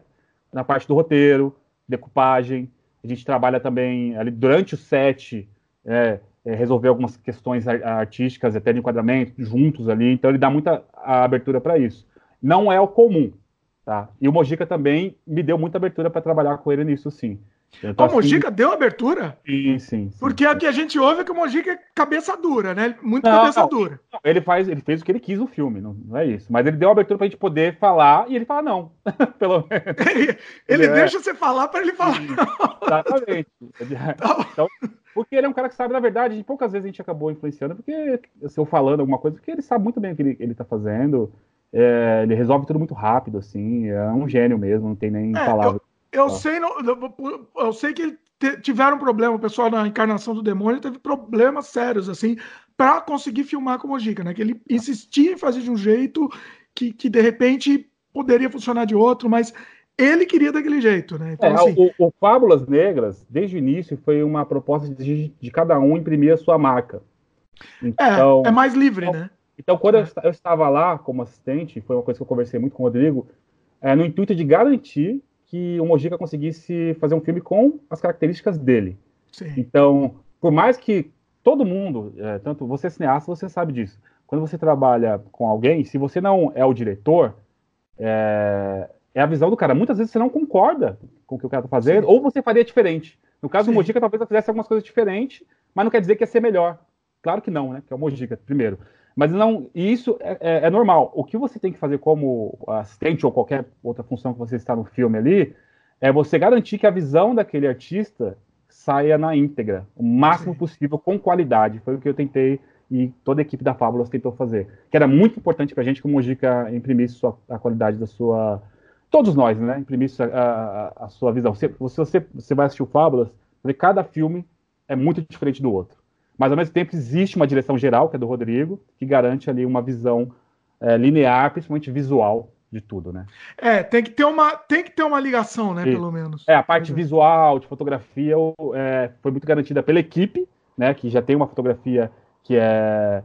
na parte do roteiro, decupagem, a gente trabalha também ali durante o set, é, é, resolver algumas questões artísticas, até de enquadramento, juntos ali, então ele dá muita abertura para isso. Não é o comum, tá? E o Mojica também me deu muita abertura para trabalhar com ele nisso, sim. O Mojica assim... deu abertura? Sim, sim, sim. Porque aqui a gente ouve que o Mojica é cabeça dura, né? Muito não, cabeça não, dura. Ele, faz, ele fez o que ele quis no filme, não, não é isso. Mas ele deu abertura pra gente poder falar e ele fala não. *laughs* Pelo menos. *laughs* Ele, ele é... deixa você falar para ele falar. Exatamente. *laughs* Tá então, porque ele é um cara que sabe, na verdade, poucas vezes a gente acabou influenciando, porque se eu falando alguma coisa, porque ele sabe muito bem o que ele, ele tá fazendo. É, ele resolve tudo muito rápido, assim. É um gênio mesmo, não tem nem é, palavra. Eu eu, sei, eu sei que tiveram problema, o pessoal na encarnação do demônio teve problemas sérios, assim, para conseguir filmar com o Mojica, né? Que ele insistia em fazer de um jeito que, que de repente poderia funcionar de outro, mas ele queria daquele jeito, né? Então, é, assim... o, o, Fábulas Negras, desde o início, foi uma proposta de, de cada um imprimir a sua marca. Então, é, é mais livre, então, né? Então, quando é. eu, eu, estava lá como assistente, foi uma coisa que eu conversei muito com o Rodrigo, é, no intuito de garantir que o Mojica conseguisse fazer um filme com as características dele. Sim. Então, por mais que todo mundo, é, tanto você cineasta, você sabe disso. Quando você trabalha com alguém, se você não é o diretor, é, é a visão do cara. Muitas vezes você não concorda com o que o cara está fazendo, Sim. ou você faria diferente. No caso Sim. do Mojica, talvez eu fizesse algumas coisas diferentes, mas não quer dizer que ia ser melhor. Claro que não, né? Que é o Mojica, primeiro. Mas não, isso é, é, é, normal. O que você tem que fazer como assistente ou qualquer outra função que você está no filme ali, é você garantir que a visão daquele artista saia na íntegra, o máximo Sim. possível, com qualidade. Foi o que eu tentei e toda a equipe da Fábulas tentou fazer. Que era muito importante para a gente que o Mojica imprimisse sua, a qualidade da sua. Todos nós, né? Imprimisse a, a, a sua visão. Se você, você vai assistir o Fábulas, cada filme é muito diferente do outro mas ao mesmo tempo existe uma direção geral, que é do Rodrigo, que garante ali uma visão é, linear, principalmente visual de tudo, né? É, tem que ter uma, tem que ter uma ligação, né, pelo menos. É, a parte visual, de fotografia, é, foi muito garantida pela equipe, né, que já tem uma fotografia que é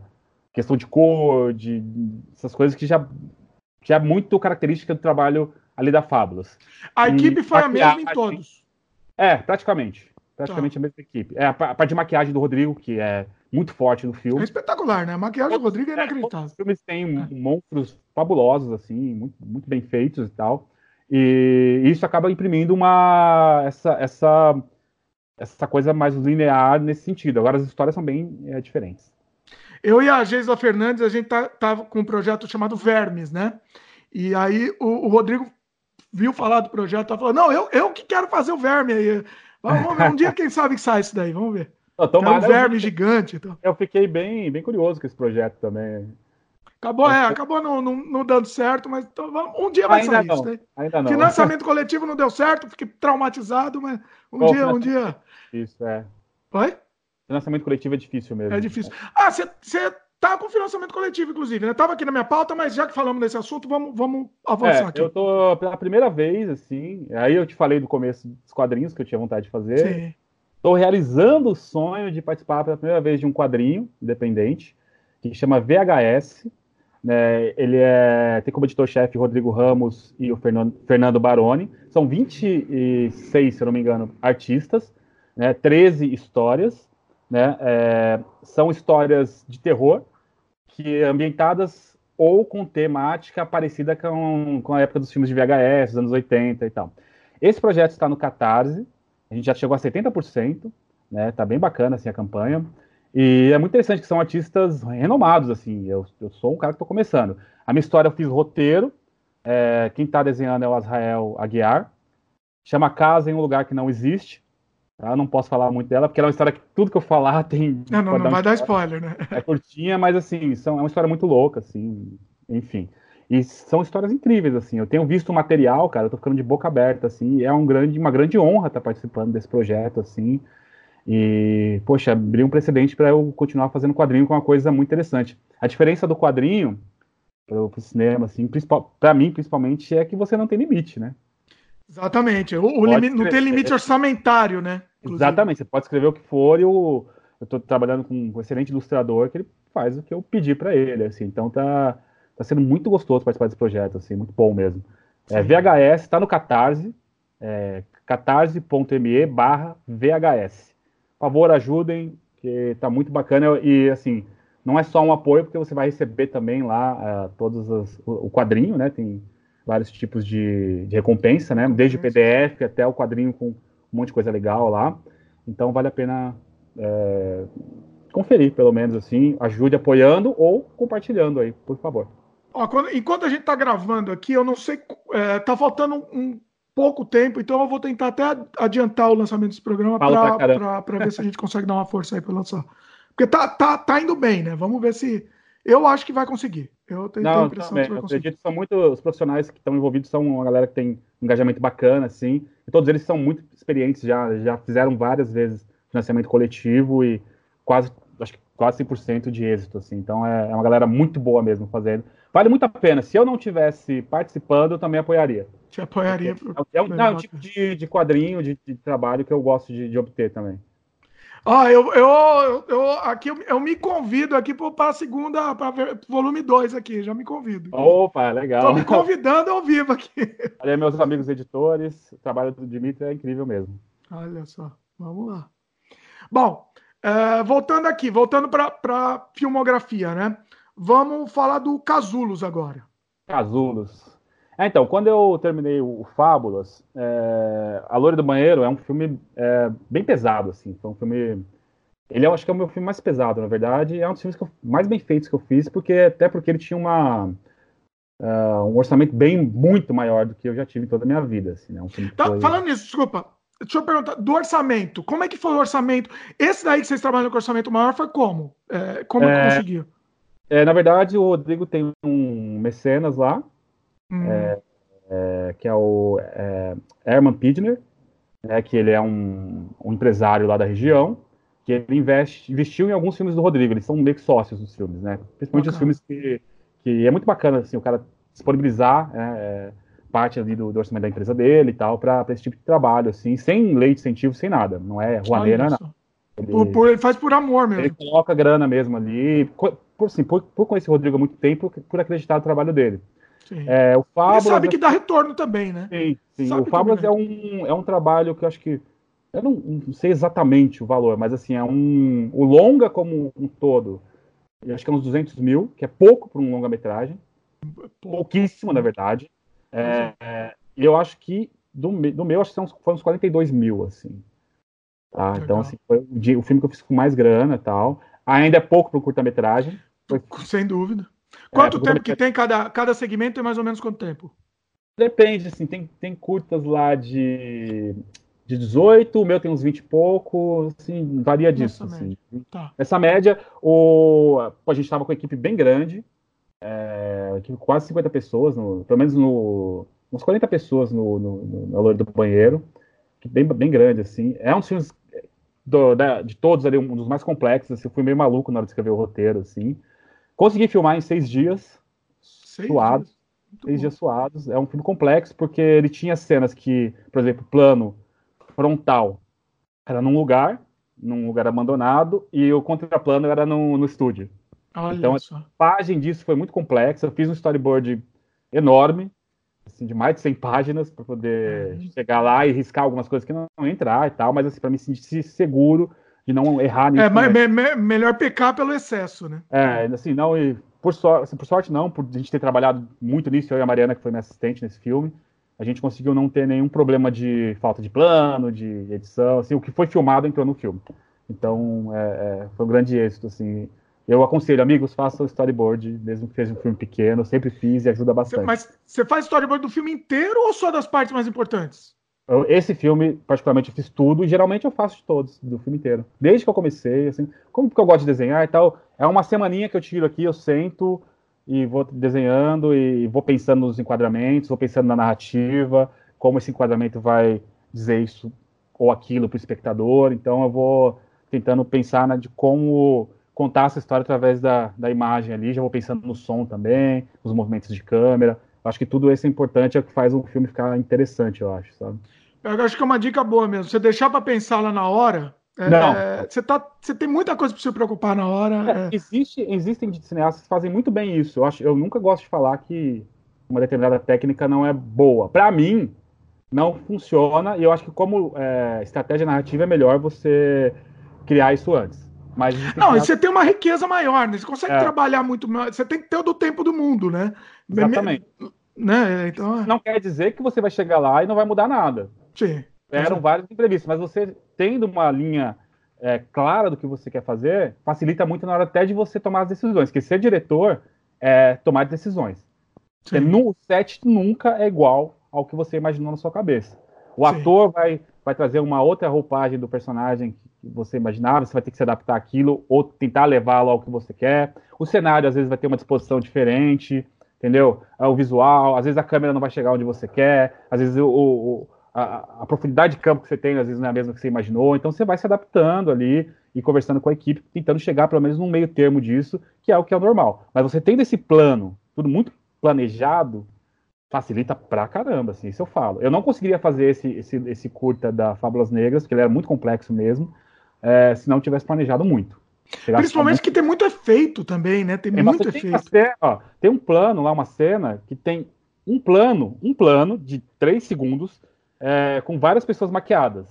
questão de cor, de essas coisas que já, já é muito característica do trabalho ali da Fábulas. A e equipe foi a mesma em todos. É, praticamente. Praticamente tá. a mesma equipe. É a, a, parte de maquiagem do Rodrigo, que é muito forte no filme. É espetacular, né? A maquiagem do Rodrigo é, é inacreditável. Os filmes têm é. monstros fabulosos, assim, muito, muito bem feitos e tal. E isso acaba imprimindo uma essa, essa, essa coisa mais linear nesse sentido. Agora as histórias são bem é, diferentes. Eu e a Geisla Fernandes, a gente tá, tava com um projeto chamado Vermes, né? E aí o, o Rodrigo viu falar do projeto, tá falando, não, eu, eu que quero fazer o Verme aí. Vamos ver, um dia quem sabe que sai isso daí, vamos ver. Tomara, é um verme eu, gigante. Então. Eu fiquei bem, bem curioso com esse projeto também. Acabou, é, acabou não, não, não, dando certo, mas um dia vai Ainda sair não. isso. Né? Ainda não. Financiamento coletivo não deu certo, fiquei traumatizado, mas um Pô, dia, um dia. Isso, é. Oi? Financiamento coletivo é difícil mesmo. É difícil. Ah, você tá com financiamento coletivo, inclusive, né? Tava aqui na minha pauta, mas já que falamos desse assunto, vamos, vamos avançar é, aqui. Eu tô pela primeira vez, assim. Aí eu te falei do começo dos quadrinhos que eu tinha vontade de fazer. Sim. Estou realizando o sonho de participar pela primeira vez de um quadrinho independente que chama VHS. Né? Ele é, tem como editor-chefe Rodrigo Ramos e o Fernando, Fernando Baroni. São 26, se eu não me engano, artistas, né? 13 histórias. Né? É, são histórias de terror que ambientadas ou com temática parecida com, com a época dos filmes de VHS, dos anos 80 e tal. Esse projeto está no Catarse, a gente já chegou a 70%, né? Tá bem bacana assim a campanha. E é muito interessante que são artistas renomados, assim. Eu, eu sou um cara que estou começando. A minha história eu fiz roteiro. É, quem está desenhando é o Azrael Aguiar. Chama Casa em um Lugar que Não Existe. Tá? Não posso falar muito dela, porque ela é uma história que tudo que eu falar *laughs* tem. Não, não, não vai dar spoiler, né? É curtinha, mas assim, são, é uma história muito louca, assim. Enfim. E são histórias incríveis, assim. Eu tenho visto o material, cara, eu tô ficando de boca aberta, assim. é um grande, uma grande honra estar participando desse projeto, assim. E, poxa, abriu um precedente para eu continuar fazendo quadrinho com uma coisa muito interessante. A diferença do quadrinho para o cinema, assim, para mim, principalmente, é que você não tem limite, né? Exatamente. O, o não tem limite orçamentário, né? Inclusive. Exatamente. Você pode escrever o que for e o, eu estou trabalhando com um excelente ilustrador que ele faz o que eu pedi para ele, assim. Então tá Tá sendo muito gostoso participar desse projeto, assim, muito bom mesmo. É, VHS está no Catarse, é, catarse.me barra VHS. Por favor, ajudem, que tá muito bacana e, assim, não é só um apoio, porque você vai receber também lá uh, todos os, o, o, quadrinho, né? Tem vários tipos de, de recompensa, né? Desde o PDF até o quadrinho com um monte de coisa legal lá. Então vale a pena é, conferir, pelo menos assim. Ajude apoiando ou compartilhando aí, por favor. Ó, quando, enquanto a gente está gravando aqui, eu não sei. É, tá faltando um, um, pouco tempo, então eu vou tentar até adiantar o lançamento desse programa para ver se a gente consegue dar uma força aí para lançar. Porque tá, tá, tá indo bem, né? Vamos ver se. Eu acho que vai conseguir. Eu tenho, não, a impressão também. que vai conseguir. Acredito são muitos os profissionais que estão envolvidos, são uma galera que tem um engajamento bacana, assim. E todos eles são muito experientes já, já fizeram várias vezes financiamento coletivo e quase, acho que quase 100% de êxito, assim. Então é, é uma galera muito boa mesmo fazendo vale muito a pena. Se eu não tivesse participando, eu também apoiaria. Te apoiaria. É, é, um, não, é um tipo de, de quadrinho, de, de, trabalho que eu gosto de, de obter também. Ah, eu, eu, eu, aqui eu, me convido aqui para a segunda, para volume 2 aqui, já me convido. Opa, legal. Estou me convidando ao vivo aqui. Olha, meus amigos editores, o trabalho do Dimitri é incrível mesmo. Olha só, vamos lá. Bom, é, voltando aqui, voltando para a filmografia, né? Vamos falar do Casulos agora. Casulos. É, então, quando eu terminei o Fábulas, é, A Loura do Banheiro é um filme é, bem pesado, assim. Foi um filme. Ele eu acho que é o meu filme mais pesado, na verdade. É um dos filmes eu, mais bem feitos que eu fiz, porque até porque ele tinha uma, uh, um orçamento bem muito maior do que eu já tive em toda a minha vida. Assim, né? um tá, foi... Falando nisso, desculpa. Deixa eu perguntar, do orçamento, como é que foi o orçamento? Esse daí que vocês trabalham com orçamento maior foi como? É, como é, conseguiu? É, na verdade, o Rodrigo tem um mecenas lá, Hum. É, é, que é o é, Herman Pidner, né, que ele é um, um, empresário lá da região, que ele investe, investiu em alguns filmes do Rodrigo, eles são meio que sócios dos filmes, né? Principalmente os filmes que, que é muito bacana, assim, o cara disponibilizar né, é, parte ali do, do, orçamento da empresa dele e tal, para esse tipo de trabalho, assim, sem lei de incentivo, sem nada. Não é ruaneira, não. Ele, por, por, ele faz por amor mesmo. Ele coloca grana mesmo ali, por, assim, por, por conhecer o Rodrigo há muito tempo, por acreditar no trabalho dele. É, o Fábulas e sabe que dá retorno também, né? Sim, sim. o Fábulas é um, é um trabalho que eu acho que. Eu não, não, sei exatamente o valor, mas assim, é um. O longa como um todo, eu acho que é uns 200 mil, que é pouco para um longa-metragem. Pouquíssimo, na verdade. É, é, e eu acho que do, do meu, acho que são, foram uns 42 mil, assim. Tá? Então, assim, foi o, o filme que eu fiz com mais grana e tal. Ainda é pouco para um curta-metragem. Sem dúvida. Quanto é, tempo que tem cada, cada segmento? Tem mais ou menos quanto tempo? Depende, assim, tem, tem curtas lá de, de 18, o meu tem uns 20 e pouco, assim, varia disso. Essa assim. média. Tá. Essa média, o, a gente estava com uma equipe bem grande, é, quase 50 pessoas, no, pelo menos no, uns 40 pessoas no, no, no, no do banheiro, bem, bem grande, assim. É um dos filmes do, da, de todos ali, um dos mais complexos, assim, eu fui meio maluco na hora de escrever o roteiro, assim. Consegui filmar em seis dias, seis suados. Dias. Seis bom. dias suados. É um filme complexo, porque ele tinha cenas que, por exemplo, plano frontal era num lugar, num lugar abandonado, e o contraplano era no, no estúdio. Olha então, só. a página disso foi muito complexa. Eu fiz um storyboard enorme, assim, de mais de 100 páginas, para poder uhum. chegar lá e riscar algumas coisas que não, não entrar e tal, mas assim, para me sentir seguro de não errar nisso. É, mas me, me, melhor pecar pelo excesso, né? É, assim, não, e por, sorte, assim, por sorte não, por a gente ter trabalhado muito nisso, eu e a Mariana, que foi minha assistente nesse filme, a gente conseguiu não ter nenhum problema de falta de plano, de edição, assim, o que foi filmado entrou no filme. Então, é, é, foi um grande êxito, assim. Eu aconselho, amigos, façam storyboard, mesmo que seja um filme pequeno, sempre fiz e ajuda bastante. Mas você faz storyboard do filme inteiro ou só das partes mais importantes? Esse filme, particularmente, eu fiz tudo e geralmente eu faço de todos, do filme inteiro. Desde que eu comecei, assim, como porque eu gosto de desenhar e tal, é uma semaninha que eu tiro aqui, eu sento e vou desenhando e vou pensando nos enquadramentos, vou pensando na narrativa, como esse enquadramento vai dizer isso ou aquilo para o espectador. Então eu vou tentando pensar né, de como contar essa história através da, da imagem ali, já vou pensando no som também, nos movimentos de câmera. Acho que tudo isso é importante, é o que faz o filme ficar interessante, eu acho, sabe? Eu acho que é uma dica boa mesmo. Você deixar para pensar lá na hora. É, Não. É, você, tá, você tem muita coisa para se preocupar na hora. É, é. Existe, existem cineastas que fazem muito bem isso. Eu, acho, eu nunca gosto de falar que uma determinada técnica não é boa. Para mim, não funciona. E eu acho que, como é, estratégia narrativa, é melhor você criar isso antes. Mas não, você tem uma riqueza maior, né? Você consegue é. trabalhar muito mais. Você tem que ter o do tempo do mundo, né? Exatamente. Né? Então... Não quer dizer que você vai chegar lá e não vai mudar nada. Sim. Eram vários imprevistos, mas você tendo uma linha é, clara do que você quer fazer, facilita muito na hora até de você tomar as decisões. Porque ser diretor é tomar decisões. No set nunca é igual ao que você imaginou na sua cabeça. O Sim. ator vai, vai trazer uma outra roupagem do personagem você imaginava, você vai ter que se adaptar àquilo ou tentar levá-lo ao que você quer. O cenário, às vezes, vai ter uma disposição diferente, entendeu? O visual, às vezes a câmera não vai chegar onde você quer, às vezes o, o a, a, profundidade de campo que você tem, às vezes não é a mesma que você imaginou, então você vai se adaptando ali e conversando com a equipe, tentando chegar pelo menos num meio termo disso, que é o que é o normal. Mas você tendo esse plano tudo muito planejado, facilita pra caramba, assim, isso eu falo. Eu não conseguiria fazer esse, esse, esse curta da Fábulas Negras, porque ele era muito complexo mesmo, é, se não tivesse planejado muito. Principalmente que tem muito efeito também, né? Tem, tem muito efeito. Tem, ó, tem um plano lá, uma cena, que tem um plano, um plano de três segundos, é, com várias pessoas maquiadas.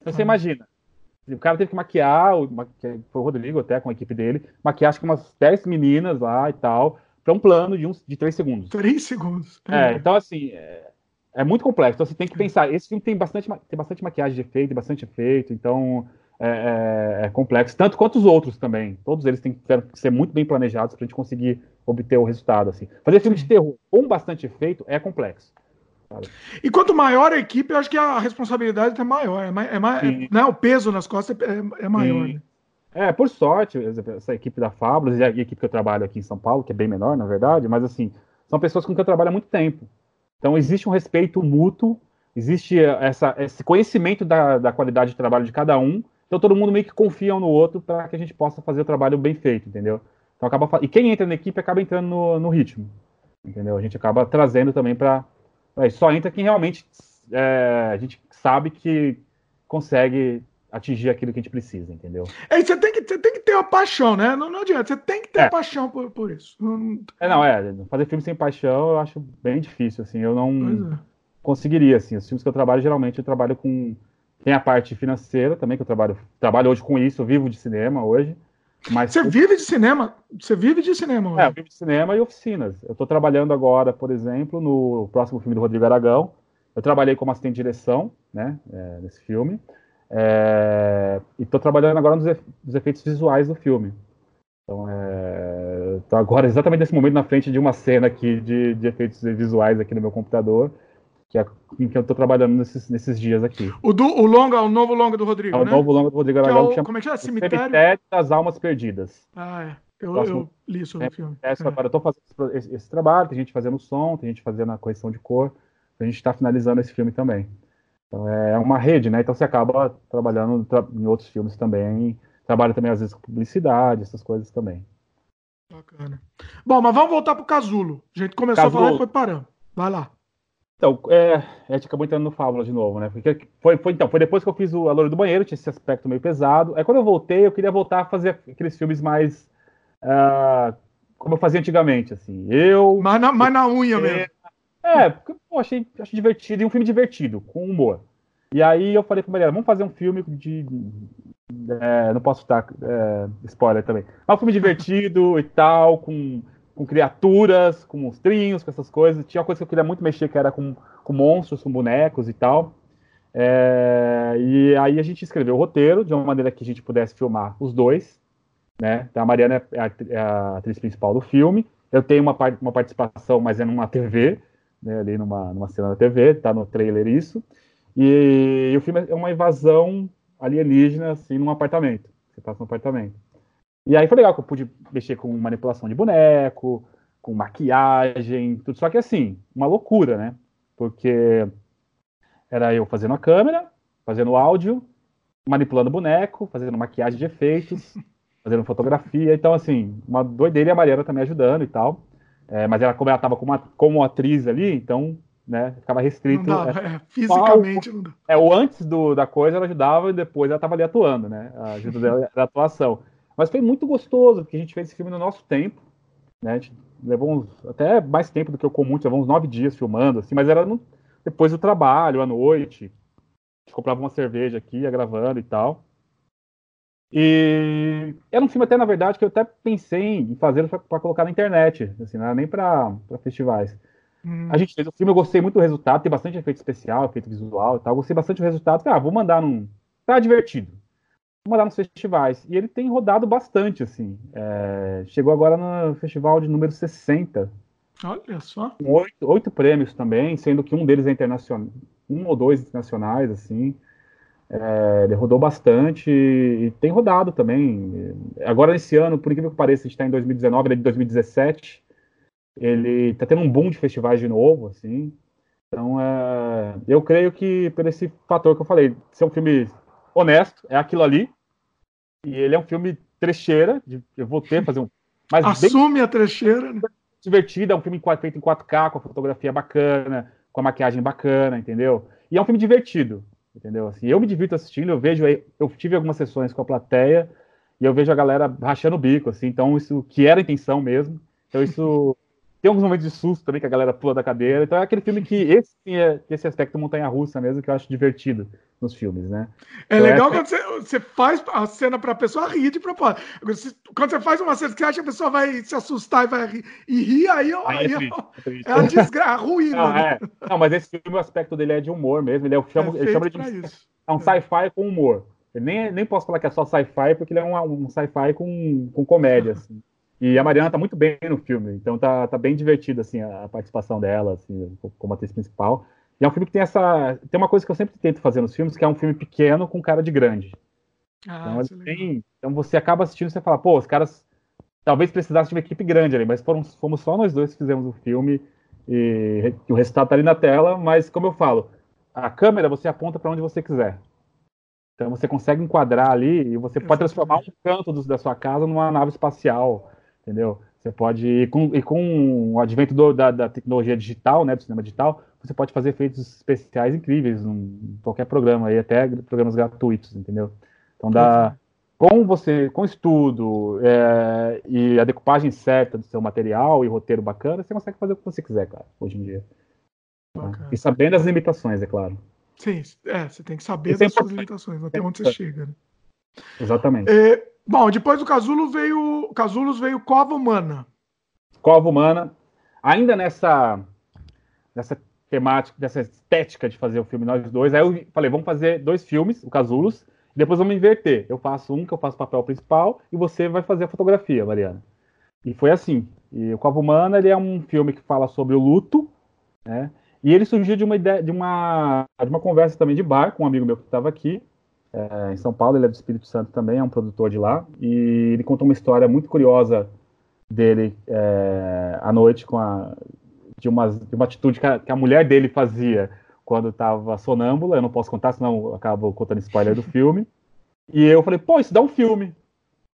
Então, você imagina, o cara teve que maquiar, o, foi o Rodrigo até com a equipe dele, maquiar acho que umas 10 meninas lá e tal, para um plano de, uns, de 3 segundos. 3 segundos. É, então assim, é, é, muito complexo. Então você tem que pensar, esse filme tem bastante, tem bastante maquiagem de efeito, tem bastante efeito, então é, é, é complexo, tanto quanto os outros também. Todos eles têm que ser muito bem planejados para a gente conseguir obter o resultado. Assim. Fazer filme de terror com bastante efeito é complexo. E quanto maior a equipe, eu acho que a responsabilidade é maior. É, mais, é mais, né, o peso nas costas é, é maior. Né? É, por sorte, essa equipe da Fábulas e a equipe que eu trabalho aqui em São Paulo, que é bem menor, na verdade, mas assim, são pessoas com quem eu trabalho há muito tempo. Então existe um respeito mútuo, existe essa, esse conhecimento da, da qualidade de trabalho de cada um, então todo mundo meio que confia um no outro para que a gente possa fazer o trabalho bem feito, entendeu? Então acaba e quem entra na equipe acaba entrando no, no ritmo, entendeu? A gente acaba trazendo também para só entra quem realmente é, a gente sabe que consegue atingir aquilo que a gente precisa, entendeu? É, você tem que, você tem que ter uma paixão, né? Não, não adianta, você tem que ter é. paixão por, por isso. É, não, é, fazer filme sem paixão eu acho bem difícil, assim, eu não é. conseguiria, assim, os filmes que eu trabalho, geralmente eu trabalho com, tem a parte financeira também, que eu trabalho, trabalho hoje com isso, eu vivo de cinema hoje, mas você vive de cinema? Você vive de cinema? Hoje. É, eu vivo de cinema e oficinas. Eu estou trabalhando agora, por exemplo, no próximo filme do Rodrigo Aragão. Eu trabalhei como assistente de direção, né, é, nesse filme. É, e estou trabalhando agora nos, nos, efeitos visuais do filme. Então, estou agora exatamente nesse momento na frente de uma cena aqui de, de efeitos visuais aqui no meu computador que é em que eu estou trabalhando nesses, nesses dias aqui. O, do, o longa, o novo longa do Rodrigo, é o né? novo longa do Rodrigo Aragão. Que é o, como é que chama? Cemitério? Cemitério das Almas Perdidas. Ah, é. Eu, Próximo, eu li sobre o filme. É, é. Agora eu estou fazendo esse, esse, trabalho, tem gente fazendo som, tem gente fazendo a correção de cor. A gente está finalizando esse filme também. Então é uma rede, né? Então você acaba trabalhando em outros filmes também. Trabalha também às vezes com publicidade, essas coisas também. Bacana. Bom, mas vamos voltar pro Casulo. A gente começou Casulo. a falar e foi parando. Vai lá. Então, é, a gente acabou entrando no Fábula de novo, né? Porque foi, foi, então, foi depois que eu fiz o A Loura do Banheiro, tinha esse aspecto meio pesado. Aí quando eu voltei, eu queria voltar a fazer aqueles filmes mais. Uh, como eu fazia antigamente, assim. Eu. Mas na, mas na unha mesmo. É, porque eu achei, achei divertido, e um filme divertido, com humor. E aí eu falei pra Mariana, vamos fazer um filme de. É, não posso dar é, spoiler também. Mas um filme divertido e tal, com com criaturas, com monstrinhos, com essas coisas. Tinha uma coisa que eu queria muito mexer, que era com, com monstros, com bonecos e tal. É, e aí a gente escreveu o roteiro de uma maneira que a gente pudesse filmar os dois. Né? Então, a Mariana é a, é a atriz principal do filme. Eu tenho uma, uma participação, mas é numa TV, né? ali numa, numa cena da TV, tá no trailer isso. E, e o filme é uma invasão alienígena, assim, num apartamento. Você passa num apartamento. E aí foi legal que eu pude mexer com manipulação de boneco, com maquiagem, tudo. Só que assim, uma loucura, né? Porque era eu fazendo a câmera, fazendo áudio, manipulando boneco, fazendo maquiagem de efeitos, *laughs* fazendo fotografia. Então, assim, uma doideira e a Mariana também ajudando e tal. É, mas ela, como ela estava como, como atriz ali, então, né, ficava restrito. Não dava, é, é, fisicamente não dá. É, o antes do, da coisa ela ajudava e depois ela estava ali atuando, né? A ajuda dela era a atuação. Mas foi muito gostoso, porque a gente fez esse filme no nosso tempo. Né? A gente levou uns, até mais tempo do que eu comum, levou uns nove dias filmando, assim, mas era no, depois do trabalho, à noite. A gente comprava uma cerveja aqui, ia gravando e tal. E era um filme até, na verdade, que eu até pensei em fazer para colocar na internet, assim, não era nem para festivais. Hum. A gente fez o filme, eu gostei muito do resultado, tem bastante efeito especial, efeito visual e tal. Gostei bastante do resultado. Ah, vou mandar num. Tá divertido mandar nos festivais. E ele tem rodado bastante, assim. É, chegou agora no festival de número 60. Olha só. Oito, oito prêmios também, sendo que um deles é internacional. Um ou dois internacionais, assim. É, ele rodou bastante e tem rodado também. Agora, nesse ano, por incrível que pareça, a gente está em 2019, ele é de 2017. Ele está tendo um boom de festivais de novo, assim. Então, é, eu creio que, por esse fator que eu falei, ser um filme honesto, é aquilo ali. E ele é um filme trecheira, de, eu vou ter fazer um. Mas Assume bem, a trecheira, né? divertido, é um filme feito em 4K, com a fotografia bacana, com a maquiagem bacana, entendeu? E é um filme divertido, entendeu? Assim, eu me divirto assistindo, eu vejo, eu tive algumas sessões com a plateia e eu vejo a galera rachando o bico, assim, então isso que era a intenção mesmo. Então isso tem alguns momentos de susto também que a galera pula da cadeira. Então é aquele filme que esse é esse aspecto montanha-russa mesmo que eu acho divertido nos filmes, né? É então, legal quando você, você, faz a cena para a pessoa rir de propósito. Quando você faz uma cena que acha que a pessoa vai se assustar e vai rir, e rir aí, aí, aí é, é, é, a desgraça, ruim. Não, né? é. Não, mas esse filme, o aspecto dele é de humor mesmo. Ele, é, chamo, ele chama de isso. é um sci-fi com humor. Eu nem, nem posso falar que é só sci-fi, porque ele é um, um sci-fi com, com comédia, assim. E a Mariana tá muito bem no filme, então tá, tá bem divertida, assim, a, participação dela, assim, como atriz principal. E é um filme que tem essa... Tem uma coisa que eu sempre tento fazer nos filmes, que é um filme pequeno com cara de grande. Ah, então, tem, então você acaba assistindo e você fala, pô, os caras talvez precisassem de uma equipe grande ali, mas foram, fomos só nós dois que fizemos o filme e, e o resultado tá ali na tela, mas como eu falo, a câmera você aponta para onde você quiser. Então você consegue enquadrar ali e você pode transformar um canto do, da sua casa numa nave espacial entendeu? Você pode, e com, e com o advento do, da, da, tecnologia digital, né, do cinema digital, você pode fazer efeitos especiais incríveis em qualquer programa, aí até programas gratuitos, entendeu? Então dá, com você, com estudo é, e a decupagem certa do seu material e roteiro bacana, você consegue fazer o que você quiser, cara, hoje em dia. Bacana. E sabendo as limitações, é claro. Sim, é, você tem que saber Isso das é suas limitações, até onde você chega. Né? Exatamente. É, Bom, depois do Casulo veio. Casulos veio Cova Humana. Cova Humana. Ainda nessa. nessa temática, dessa estética de fazer o filme nós dois. Aí eu falei, vamos fazer dois filmes, o Casulos, e depois vamos inverter. Eu faço um que eu faço o papel principal e você vai fazer a fotografia, Mariana. E foi assim. E o Cova Humana ele é um filme que fala sobre o luto, né? E ele surgiu de uma ideia, de uma, de uma conversa também de bar com um amigo meu que estava aqui, é, em São Paulo, ele é do Espírito Santo também, é um produtor de lá, e ele contou uma história muito curiosa dele é, à noite com a, de, uma, de uma atitude que a, que a mulher dele fazia quando estava sonâmbula, eu não posso contar, senão acabo contando spoiler do filme, e eu falei, pô, isso dá um filme.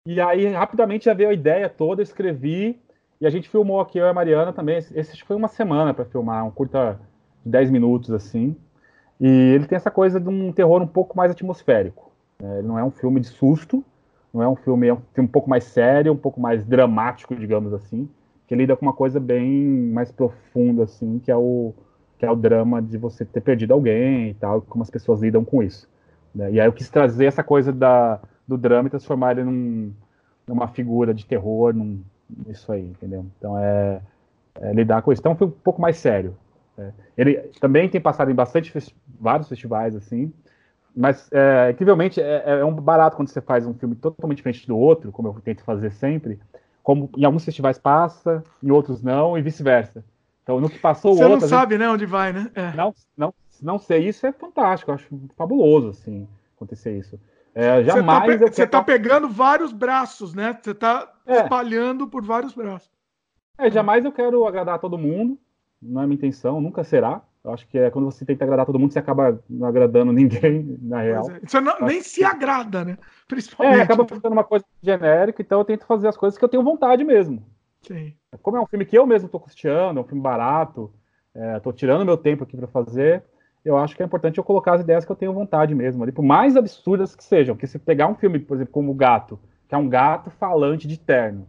E aí, rapidamente, já veio a ideia toda, eu escrevi, e a gente filmou aqui, eu e a Mariana também, esse foi uma semana para filmar, um curta de 10 minutos, assim, e ele tem essa coisa de um terror um pouco mais atmosférico. Né? Ele não é um filme de susto, não é um filme, é um filme um pouco mais sério, um pouco mais dramático, digamos assim, que lida com uma coisa bem mais profunda, assim, que é o, que é o drama de você ter perdido alguém e tal, como as pessoas lidam com isso. Né? E aí eu quis trazer essa coisa da, do drama e transformar ele num, numa figura de terror, num, isso aí, entendeu? Então é, é lidar com isso. Então foi um pouco mais sério. É. Ele também tem passado em bastante vários festivais, assim, mas, é, incrivelmente, é, é, é, um barato quando você faz um filme totalmente diferente do outro, como eu tento fazer sempre, como em alguns festivais passa, em outros não, e vice-versa. Então, no que passou o outro... Você não sabe, gente... né, onde vai, né? É. Não, não, não sei, isso é fantástico, eu acho fabuloso, assim, acontecer isso. É, jamais você tá, você tá pegando vários braços, né? Você tá é. espalhando por vários braços. É, jamais eu quero agradar todo mundo, não é minha intenção, nunca será. Eu acho que é quando você tenta agradar todo mundo, você acaba não agradando *laughs* ninguém, na real. É. Você não, nem se agrada, né? Principalmente. É, acaba ficando uma coisa genérica, então eu tento fazer as coisas que eu tenho vontade mesmo. Sim. Como é um filme que eu mesmo estou custeando, é um filme barato, estou é, tirando meu tempo aqui para fazer, eu acho que é importante eu colocar as ideias que eu tenho vontade mesmo, ali, por mais absurdas que sejam. Porque se pegar um filme, por exemplo, como O Gato, que é um gato falante de terno,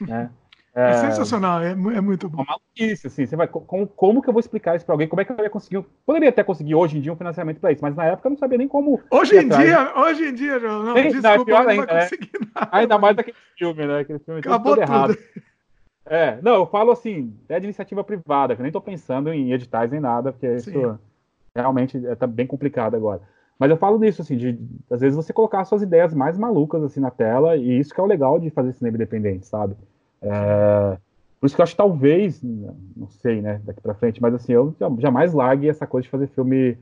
né? *laughs* É, é sensacional, é, é, muito bom. Uma maluquice, assim, você vai, como, como que eu vou explicar isso para alguém? Como é que eu ia conseguir? Poderia até conseguir hoje em dia um financiamento para isso, mas na época eu não sabia nem como. Hoje em dia, hoje em dia, não, não desculpa, não, é pior ainda, não né? Ainda mais daquele filme, né? Aquele filme Acabou todo errado. É, não, eu falo assim, é de iniciativa privada, que eu nem tô pensando em editais nem nada, porque Sim. isso realmente é, tá bem complicado agora. Mas eu falo nisso, assim, de, às vezes você colocar suas ideias mais malucas, assim, na tela, e isso que é o legal de fazer cinema independente, sabe? É, por isso que eu acho que talvez, não sei, né, daqui para frente, mas assim, eu jamais largue essa coisa de fazer filme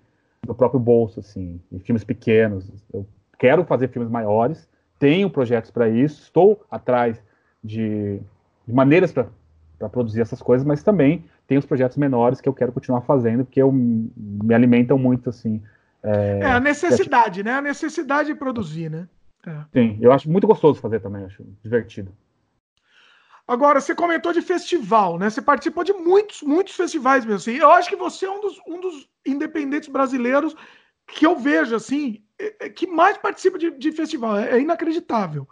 do próprio bolso, assim, e filmes pequenos. Eu quero fazer filmes maiores, tenho projetos para isso, estou atrás de, de maneiras para produzir essas coisas, mas também tenho os projetos menores que eu quero continuar fazendo, porque eu, me alimentam muito, assim. É, é a necessidade, né? A necessidade de produzir, né? É. Sim, eu acho muito gostoso fazer também, acho divertido. Agora, você comentou de festival, né? Você participou de muitos, muitos festivais mesmo. Assim. Eu acho que você é um dos, um dos independentes brasileiros que eu vejo, assim, é, é, que mais participa de, de festival. É, é inacreditável.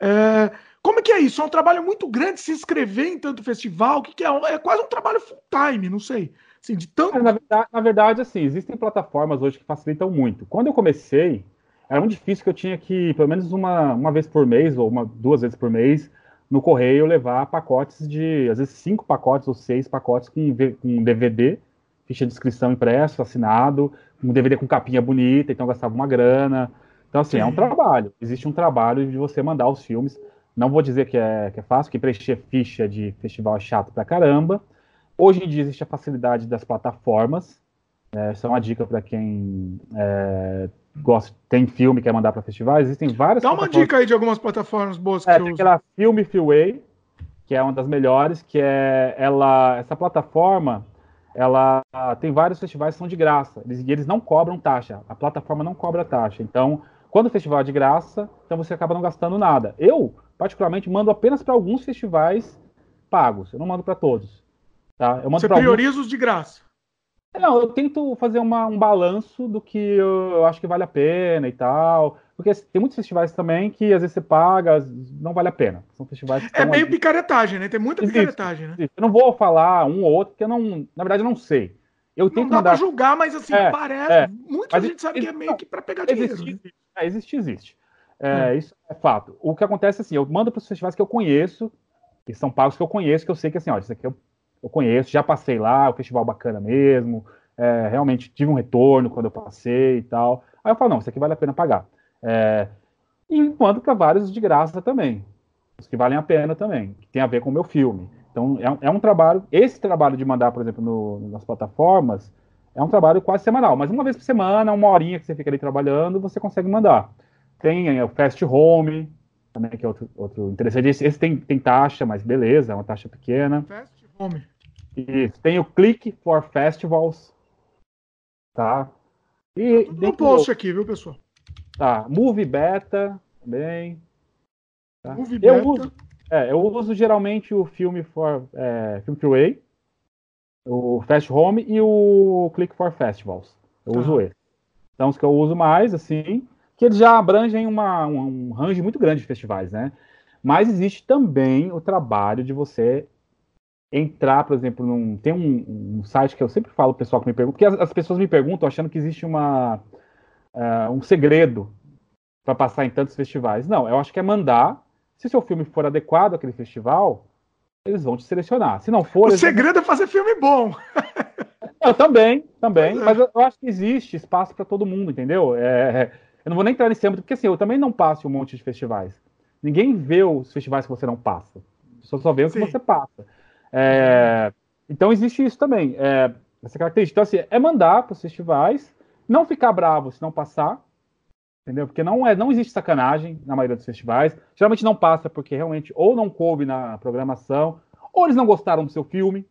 É, como é que é isso? É um trabalho muito grande se inscrever em tanto festival? Que, que é? É quase um trabalho full time, não sei. Assim, de tanto... na, verdade, na verdade, assim, existem plataformas hoje que facilitam muito. Quando eu comecei, era muito difícil que eu tinha que, pelo menos uma, uma vez por mês, ou uma, duas vezes por mês, no correio levar pacotes de, às vezes, cinco pacotes ou seis pacotes com, com DVD, ficha de inscrição impresso, assinado, um DVD com capinha bonita, então gastava uma grana. Então, assim, Sim. é um trabalho. Existe um trabalho de você mandar os filmes. Não vou dizer que é, que é fácil, que preencher ficha de festival é chato pra caramba. Hoje em dia existe a facilidade das plataformas. É, isso é uma dica para quem é, gosta, tem filme que quer mandar para festivais, existem várias. Dá uma dica aí de algumas plataformas boas que é, tem aquela Film Freeway, que é uma das melhores, que é ela, essa plataforma, ela tem vários festivais que são de graça, eles, e eles não cobram taxa, a plataforma não cobra taxa. Então, quando o festival é de graça, então você acaba não gastando nada. Eu, particularmente, mando apenas para alguns festivais pagos, eu não mando para todos. Tá? Eu mando você prioriza alguns... os de graça. Não, eu tento fazer uma, um balanço do que eu, eu, acho que vale a pena e tal. Porque tem muitos festivais também que às vezes você paga, não vale a pena. São festivais É meio ali. picaretagem, né? Tem muita existe, picaretagem, né? Existe. Eu não vou falar um ou outro, porque eu não. Na verdade, eu não sei. Eu tento não dá mandar... pra julgar, mas assim, é, parece. É. Muita gente sabe que é meio que pra pegar existe, dinheiro. Né? É, existe, existe. É, hum. Isso é fato. O que acontece é assim, eu mando para os festivais que eu conheço, que são pagos que eu conheço, que eu sei que assim, ó, isso aqui eu eu conheço, já passei lá, o festival bacana mesmo, é, realmente tive um retorno quando eu passei e tal. Aí eu falo, não, isso aqui vale a pena pagar. É, e mando para vários de graça também, os que valem a pena também, que tem a ver com o meu filme. Então é, é um trabalho, esse trabalho de mandar, por exemplo, no, nas plataformas, é um trabalho quase semanal, mas uma vez por semana, uma horinha que você fica ali trabalhando, você consegue mandar. Tem é, o Fast Home, também, que é outro, outro interessante. Esse, esse tem, tem taxa, mas beleza, é uma taxa pequena. Fast Home. Isso. Tem o Click for Festivals. Tá? E tá no post aqui, viu, pessoal? Tá. Movie Beta também. Tá? Movie eu Beta. Uso, é, eu uso geralmente o filme for é, Film Way, o Fast Home e o Click for Festivals. Eu tá. uso esse. São os que eu uso mais, assim, que eles já abrangem uma, um, um range muito grande de festivais, né? Mas existe também o trabalho de você entrar, por exemplo, num. Tem um, um site que eu sempre falo pro pessoal que me pergunta, porque as, as pessoas me perguntam achando que existe uma, uh, um segredo para passar em tantos festivais. Não, eu acho que é mandar. Se seu filme for adequado àquele festival, eles vão te selecionar. Se não for. O segredo vão... é fazer filme bom. *laughs* eu também, também. É. Mas eu, acho que existe espaço para todo mundo, entendeu? É, eu não vou nem entrar nesse âmbito, porque assim, eu também não passo um monte de festivais. Ninguém vê os festivais que você não passa. Só só vê o que você passa. É, então existe isso também. É, essa característica. Então, assim, é mandar para os festivais, não ficar bravo se não passar, entendeu? Porque não, é, não existe sacanagem na maioria dos festivais. Geralmente não passa porque realmente ou não coube na programação, ou eles não gostaram do seu filme,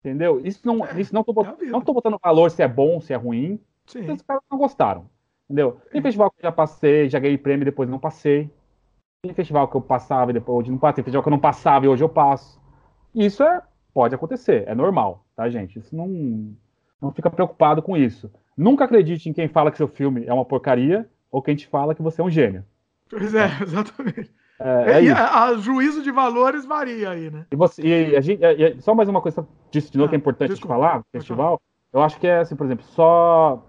entendeu? Isso não, é, isso não tô, é não tô botando valor se é bom, se é ruim. Sim. Os caras não gostaram, entendeu? Tem é. festival que eu já passei, já ganhei prêmio e depois não passei. Tem festival que eu passava e depois hoje não passei. Tem festival que eu não passava e hoje eu passo. Isso é, pode acontecer, é normal, tá, gente? Isso não, não fica preocupado com isso. Nunca acredite em quem fala que seu filme é uma porcaria ou quem te fala que você é um gênio. Pois é, *laughs* exatamente. É, é, é a, a, juízo de valores varia aí, né? E, você, e a gente, e, só mais uma coisa disso de novo ah, que é importante desculpa, falar festival. Eu acho que é assim, por exemplo, só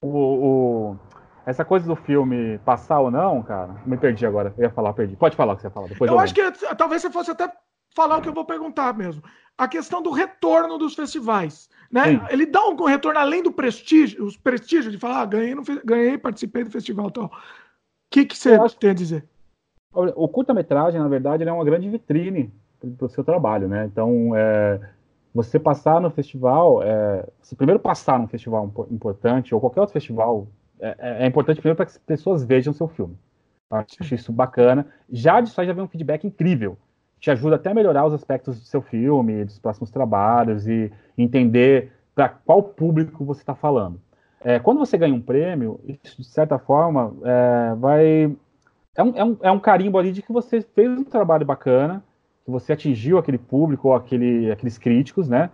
o, o, essa coisa do filme passar ou não, cara. Me perdi agora. Eu ia falar, perdi. Pode falar o que você ia falar. Depois eu, eu acho que talvez você fosse até falar o que eu vou perguntar mesmo. A questão do retorno dos festivais. Né? Ele dá um retorno além do prestígio, os prestígios de falar, ah, ganhei, no, ganhei, participei do festival e tal. O que, que você acho... tem a dizer? O curta-metragem, na verdade, é uma grande vitrine para o seu trabalho, né? Então, é, você passar no festival, é, você primeiro passar num festival importante, ou qualquer outro festival, é, é, é importante primeiro para que as pessoas vejam seu filme. Acho isso bacana. Já disso aí já vem um feedback incrível te ajuda até a melhorar os aspectos do seu filme, dos próximos trabalhos e entender para qual público você está falando. É, quando você ganha um prêmio, isso, de certa forma, é, vai. É um, é, um, é um carimbo ali de que você fez um trabalho bacana que você atingiu aquele público ou aquele, aqueles críticos, né?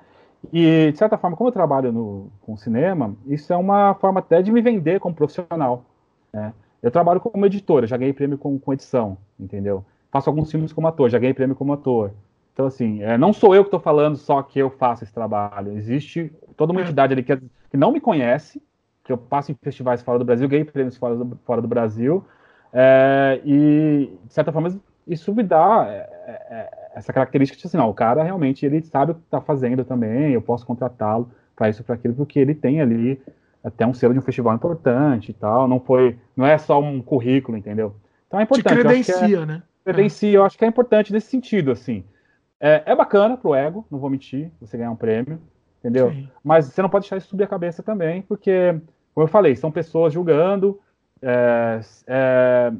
E, de certa forma, como eu trabalho no, com cinema, isso é uma forma até de me vender como profissional. Né? Eu trabalho como editor, já ganhei prêmio com, com, edição, entendeu? Faço alguns filmes como ator, já ganhei prêmio como ator. Então, assim, é, não sou eu que estou falando só que eu faço esse trabalho. Existe toda uma é. entidade ali que, que não me conhece, que eu passo em festivais fora do Brasil, ganhei prêmios fora do, fora do Brasil, é, e, de certa forma, isso me dá é, é, essa característica de assim, não, o cara realmente ele sabe o que está fazendo também, eu posso contratá-lo para isso, para aquilo, porque ele tem ali até um selo de um festival importante e tal, não foi, não é só um currículo, entendeu? Então é importante. Te credencia, é, né? Credencia, eu acho que é importante nesse sentido, assim. É, é bacana pro ego, não vou mentir, você ganhar um prêmio, entendeu? Sim. Mas você não pode deixar isso subir a cabeça também, porque, como eu falei, são pessoas julgando, é, é,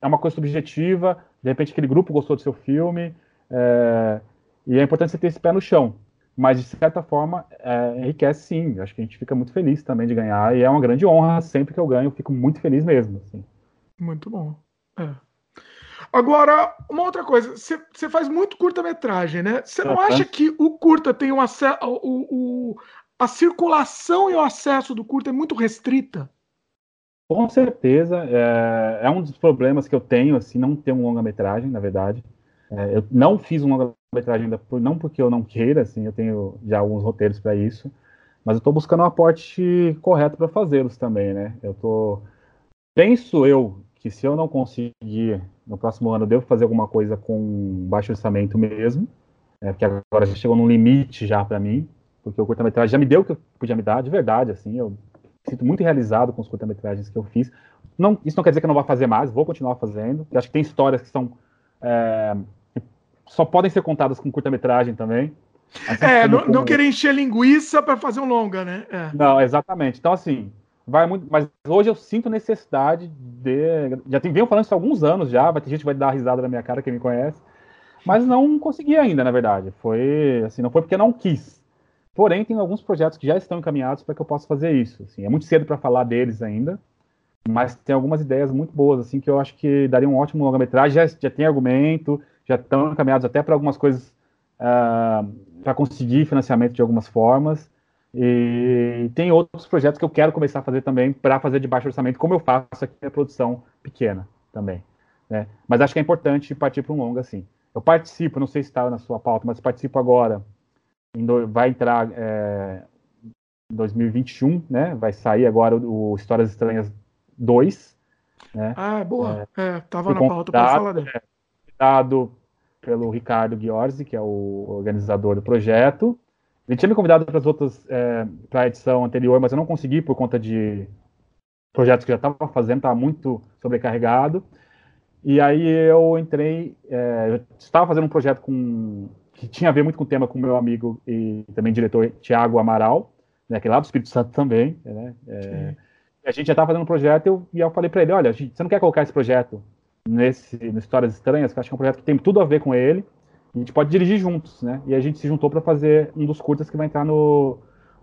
é uma coisa subjetiva, de repente aquele grupo gostou do seu filme, é, e é importante você ter esse pé no chão. Mas, de certa forma, é, enriquece sim. Acho que a gente fica muito feliz também de ganhar, e é uma grande honra. Sempre que eu ganho, eu fico muito feliz mesmo. Assim. Muito bom. É. Agora, uma outra coisa, você faz muito curta-metragem, né? Você não acha que o curta tem um acesso. O, o, a circulação e o acesso do curta é muito restrita? Com certeza, é, é, um dos problemas que eu tenho, assim, não ter um longa-metragem, na verdade. É, eu não fiz um longa-metragem ainda, por, não porque eu não queira, assim, eu tenho já alguns roteiros para isso, mas eu estou buscando um aporte correto para fazê-los também, né? Eu tô penso eu que se eu não conseguir no próximo ano, eu devo fazer alguma coisa com baixo orçamento mesmo, é, porque agora já chegou num limite já para mim, porque o curta-metragem já me deu o que eu podia me dar, de verdade, assim, eu sinto muito realizado com os curta-metragens que eu fiz. Não, isso não quer dizer que eu não vá fazer mais, vou continuar fazendo. Eu acho que tem histórias que são é, que só podem ser contadas com curta-metragem também. Assim é, não, não querer encher linguiça para fazer um longa, né? É. Não, exatamente. Então, assim, vai muito. Mas hoje eu sinto necessidade de. Já tem, venho falando isso há alguns anos já, vai ter gente que vai dar risada na minha cara, quem me conhece. Mas não consegui ainda, na verdade. Foi assim, não foi porque não quis. Porém, tem alguns projetos que já estão encaminhados para que eu possa fazer isso. Assim. É muito cedo para falar deles ainda, mas tem algumas ideias muito boas, assim, que eu acho que daria um ótimo longa-metragem. Já, já tem argumento, já estão encaminhados até para algumas coisas uh, para conseguir financiamento de algumas formas. E tem outros projetos que eu quero começar a fazer também para fazer de baixo orçamento, como eu faço aqui na produção pequena também. Né? Mas acho que é importante partir para um longa, assim. Eu participo, não sei se está na sua pauta, mas participo agora vai entrar é, em 2021, né? Vai sair agora o, Histórias Estranhas 2. Né? Ah, boa. É, é tava na pauta para falar dele. É, convidado pelo Ricardo Giorgi, que é o organizador do projeto. Ele tinha me convidado para as outras, é, para a edição anterior, mas eu não consegui por conta de projetos que eu já estava fazendo, estava muito sobrecarregado. E aí eu entrei, é, eu estava fazendo um projeto com que tinha a ver muito com o tema com meu amigo e também diretor Tiago Amaral, né, que é lá do Espírito Santo também, né, é, a gente já estava fazendo um projeto eu, e eu falei para ele, olha, gente, você não quer colocar esse projeto nesse no Histórias Estranhas, que eu acho que é um projeto que tem tudo a ver com ele, a gente pode dirigir juntos, né, e a gente se juntou para fazer um dos curtas que vai entrar no,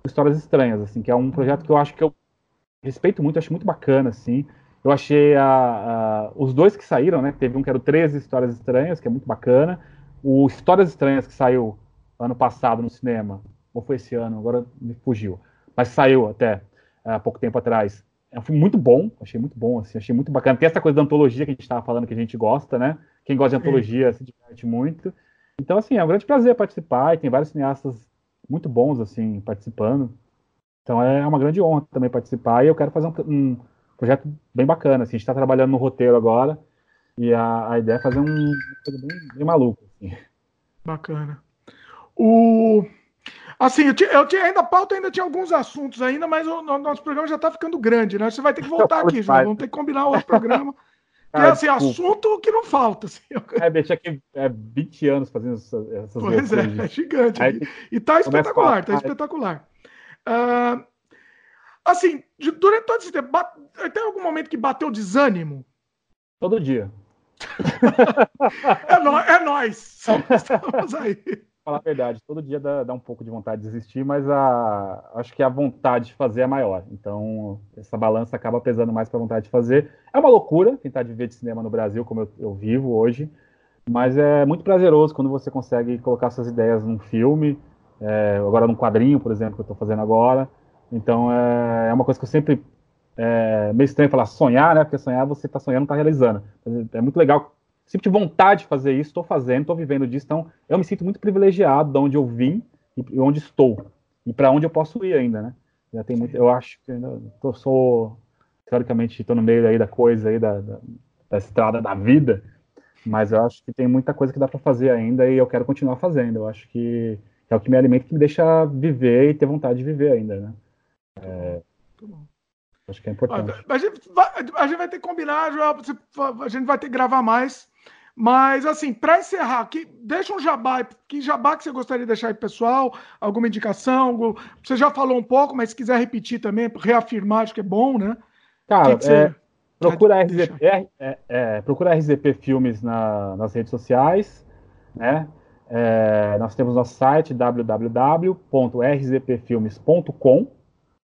Histórias Estranhas, assim, que é um projeto que eu acho que eu respeito muito, acho muito bacana, assim, eu achei a, a, os dois que saíram, né? Teve um que era o 13 Histórias Estranhas, que é muito bacana. O Histórias Estranhas, que saiu ano passado no cinema, ou foi esse ano, agora me fugiu, mas saiu até é, há pouco tempo atrás. É um filme muito bom, achei muito bom, assim, achei muito bacana. Tem essa coisa da antologia que a gente estava falando que a gente gosta, né? Quem gosta de antologia se diverte muito. Então, assim, é um grande prazer participar e tem vários cineastas muito bons, assim, participando. Então é uma grande honra também participar e eu quero fazer um, um projeto bem bacana. Assim, a gente está trabalhando no roteiro agora e a, a ideia é fazer um coisa bem, bem maluco. Assim. Bacana. O... Assim, eu, tinha, eu tinha ainda a pauta, ainda tinha alguns assuntos ainda, mas o, o nosso programa já está ficando grande, né? Você vai ter que voltar aqui, já. Vamos ter que combinar outro programa. *laughs* Cara, assim, assunto que não falta. Assim. É, deixa aqui é, 20 anos fazendo essas, essas Pois é, é gigante. Aí, e tá espetacular, tá espetacular. Uh, assim, durante todo esse tempo, tem algum momento que bateu desânimo? Todo dia. *laughs* é, nó, é nós. Estamos aí. Falar a verdade, todo dia dá, dá, um pouco de vontade de desistir, mas a, acho que a vontade de fazer é maior. Então, essa balança acaba pesando mais para a vontade de fazer. É uma loucura tentar viver de cinema no Brasil como eu, eu vivo hoje, Mas é muito prazeroso quando você consegue colocar suas ideias num filme, é, agora num quadrinho, por exemplo, que eu estou fazendo agora. Então é, é, uma coisa que eu sempre. É meio estranho falar sonhar, né? Porque sonhar você está sonhando, está realizando. É muito legal. Sempre tive vontade de fazer isso, estou fazendo, estou vivendo disso. Então eu me sinto muito privilegiado de onde eu vim e onde estou. E para onde eu posso ir ainda, né? Já tem muito. Eu acho que ainda tô, sou. Teoricamente, estou no meio aí da coisa aí, da, da, da estrada da vida. Mas eu acho que tem muita coisa que dá para fazer ainda e eu quero continuar fazendo. Eu acho que é o que me alimenta, que me deixa viver e ter vontade de viver ainda, né? É, acho que é importante. A gente, vai, a gente vai ter que combinar, Joel, a gente vai ter que gravar mais. Mas, assim, para encerrar, que, deixa um jabá. Que jabá que você gostaria de deixar aí, pessoal? Alguma indicação? Você já falou um pouco, mas se quiser repetir também, reafirmar, acho que é bom, né? Cara, que que é, procura, RZP, é, é, procura RZP Filmes na, nas redes sociais, né? É, nós temos nosso site www.rzpfilmes.com.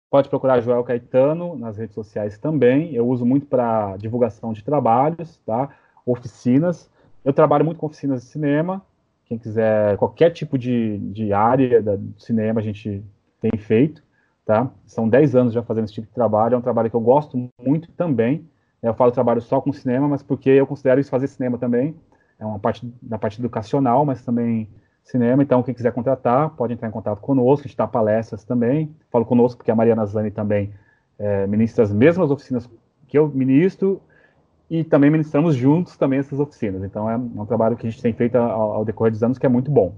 Pode procurar Joel Caetano nas redes sociais também. Eu uso muito para divulgação de trabalhos, tá? Oficinas. Eu trabalho muito com oficinas de cinema. Quem quiser qualquer tipo de, de área do cinema, a gente tem feito. Tá? São 10 anos já fazendo esse tipo de trabalho. É um trabalho que eu gosto muito também. Eu falo trabalho só com cinema, mas porque eu considero isso fazer cinema também. É uma parte da parte educacional, mas também cinema. Então, quem quiser contratar, pode entrar em contato conosco. A gente dá palestras também. Falo conosco porque a Mariana Zani também é, ministra as mesmas oficinas que eu ministro e também ministramos juntos também essas oficinas. Então é um trabalho que a gente tem feito ao, ao decorrer dos anos que é muito bom.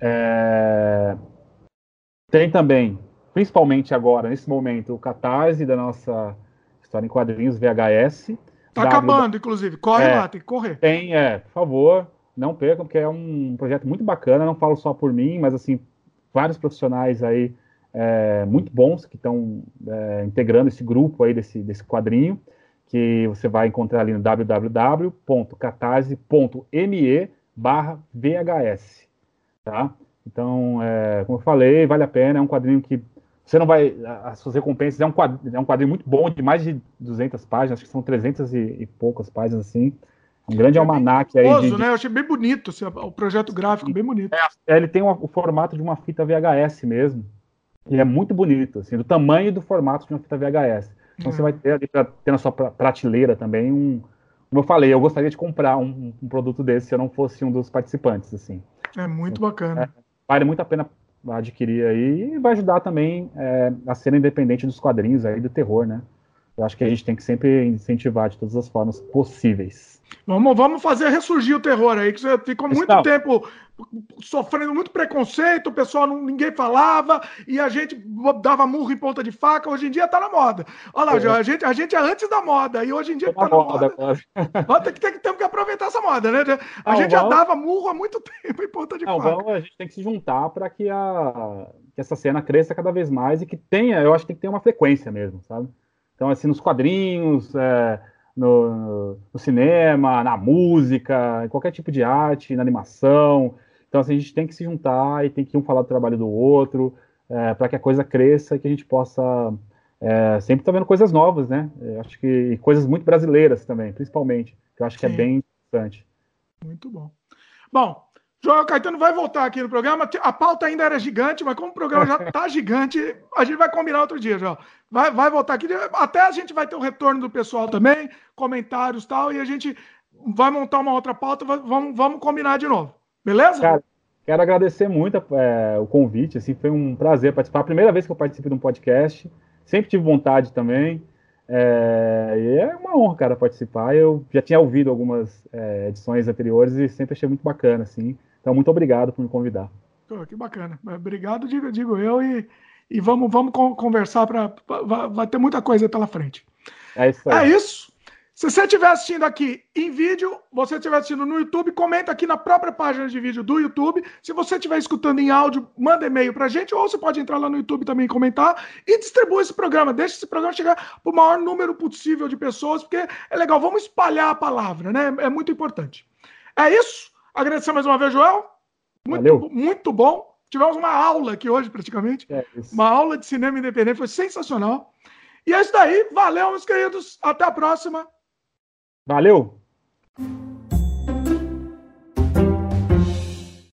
É... Tem também, principalmente agora, nesse momento, o Catarse da nossa história em quadrinhos VHS. Tá w... acabando, inclusive. Corre é, lá, tem que correr. Tem, é, por favor, não percam, porque é um projeto muito bacana. Não falo só por mim, mas assim, vários profissionais aí é, muito bons que estão é, integrando esse grupo aí desse, desse quadrinho que você vai encontrar ali no www.catarse.me barra VHS, tá? Então, é, como eu falei, vale a pena, é um quadrinho que você não vai, as suas recompensas, é um quadrinho, é um quadrinho muito bom, de mais de 200 páginas, acho que são 300 e, e poucas páginas, assim, um grande é almanac aí. De, né? Eu achei bem bonito assim, o projeto gráfico, bem bonito. É, ele tem o formato de uma fita VHS mesmo, e é muito bonito, assim, do tamanho e do formato de uma fita VHS. Então você vai ter ali ter na sua prateleira também um. Como eu falei, eu gostaria de comprar um, um, produto desse se eu não fosse um dos participantes, assim. É muito bacana. É, vale muito a pena adquirir aí e vai ajudar também é, a ser independente dos quadrinhos aí do terror, né? Eu acho que a gente tem que sempre incentivar de todas as formas possíveis. Vamos, vamos fazer ressurgir o terror aí, que você ficou muito tempo sofrendo muito preconceito, o pessoal não, ninguém falava e a gente dava murro em ponta de faca. Hoje em dia tá na moda. Olha lá, é. a, gente, a gente é antes da moda e hoje em dia tá na moda. moda. *laughs* tem, que, tem, tem que aproveitar essa moda, né? A não, gente vamos... já dava murro há muito *laughs* tempo em ponta de não, faca. Vamos, a gente tem que se juntar para que, a, que essa cena cresça cada vez mais e que tenha, eu acho que tem que ter uma frequência mesmo, sabe? Então, assim, nos quadrinhos. É no, no, cinema, na música, em qualquer tipo de arte, na animação. Então, assim, a gente tem que se juntar e tem que um falar do trabalho do outro, é, para que a coisa cresça e que a gente possa é, sempre estar tá vendo coisas novas, né? Eu acho que e coisas muito brasileiras também, principalmente, que eu acho que é Sim. é bem interessante. Muito bom. Bom, Joel Caetano vai voltar aqui no programa. A pauta ainda era gigante, mas como o programa já está *laughs* gigante, a gente vai combinar outro dia, Joel. Vai, vai voltar aqui. Até a gente vai ter o um retorno do pessoal também, comentários e tal, e a gente vai montar uma outra pauta, vamos, vamos combinar de novo. Beleza? Cara, quero agradecer muito é, o convite, assim, foi um prazer participar. A primeira vez que eu participo de um podcast, sempre tive vontade também. É, é uma honra, cara, participar. Eu já tinha ouvido algumas é, edições anteriores e sempre achei muito bacana, assim. Então, muito obrigado por me convidar. Pô, que bacana. Obrigado, digo, digo eu, e, e vamos, vamos conversar para. Vai ter muita coisa pela frente. É isso aí. É isso. Se você estiver assistindo aqui em vídeo, você estiver assistindo no YouTube, comenta aqui na própria página de vídeo do YouTube. Se você estiver escutando em áudio, manda e-mail para a gente, ou você pode entrar lá no YouTube também e comentar. E distribua esse programa, deixa esse programa chegar para o maior número possível de pessoas, porque é legal, vamos espalhar a palavra, né? É muito importante. É isso. Agradecer mais uma vez, Joel. Muito, Valeu. muito bom. Tivemos uma aula aqui hoje, praticamente. É uma aula de cinema independente, foi sensacional. E é isso daí. Valeu, meus queridos. Até a próxima. Valeu!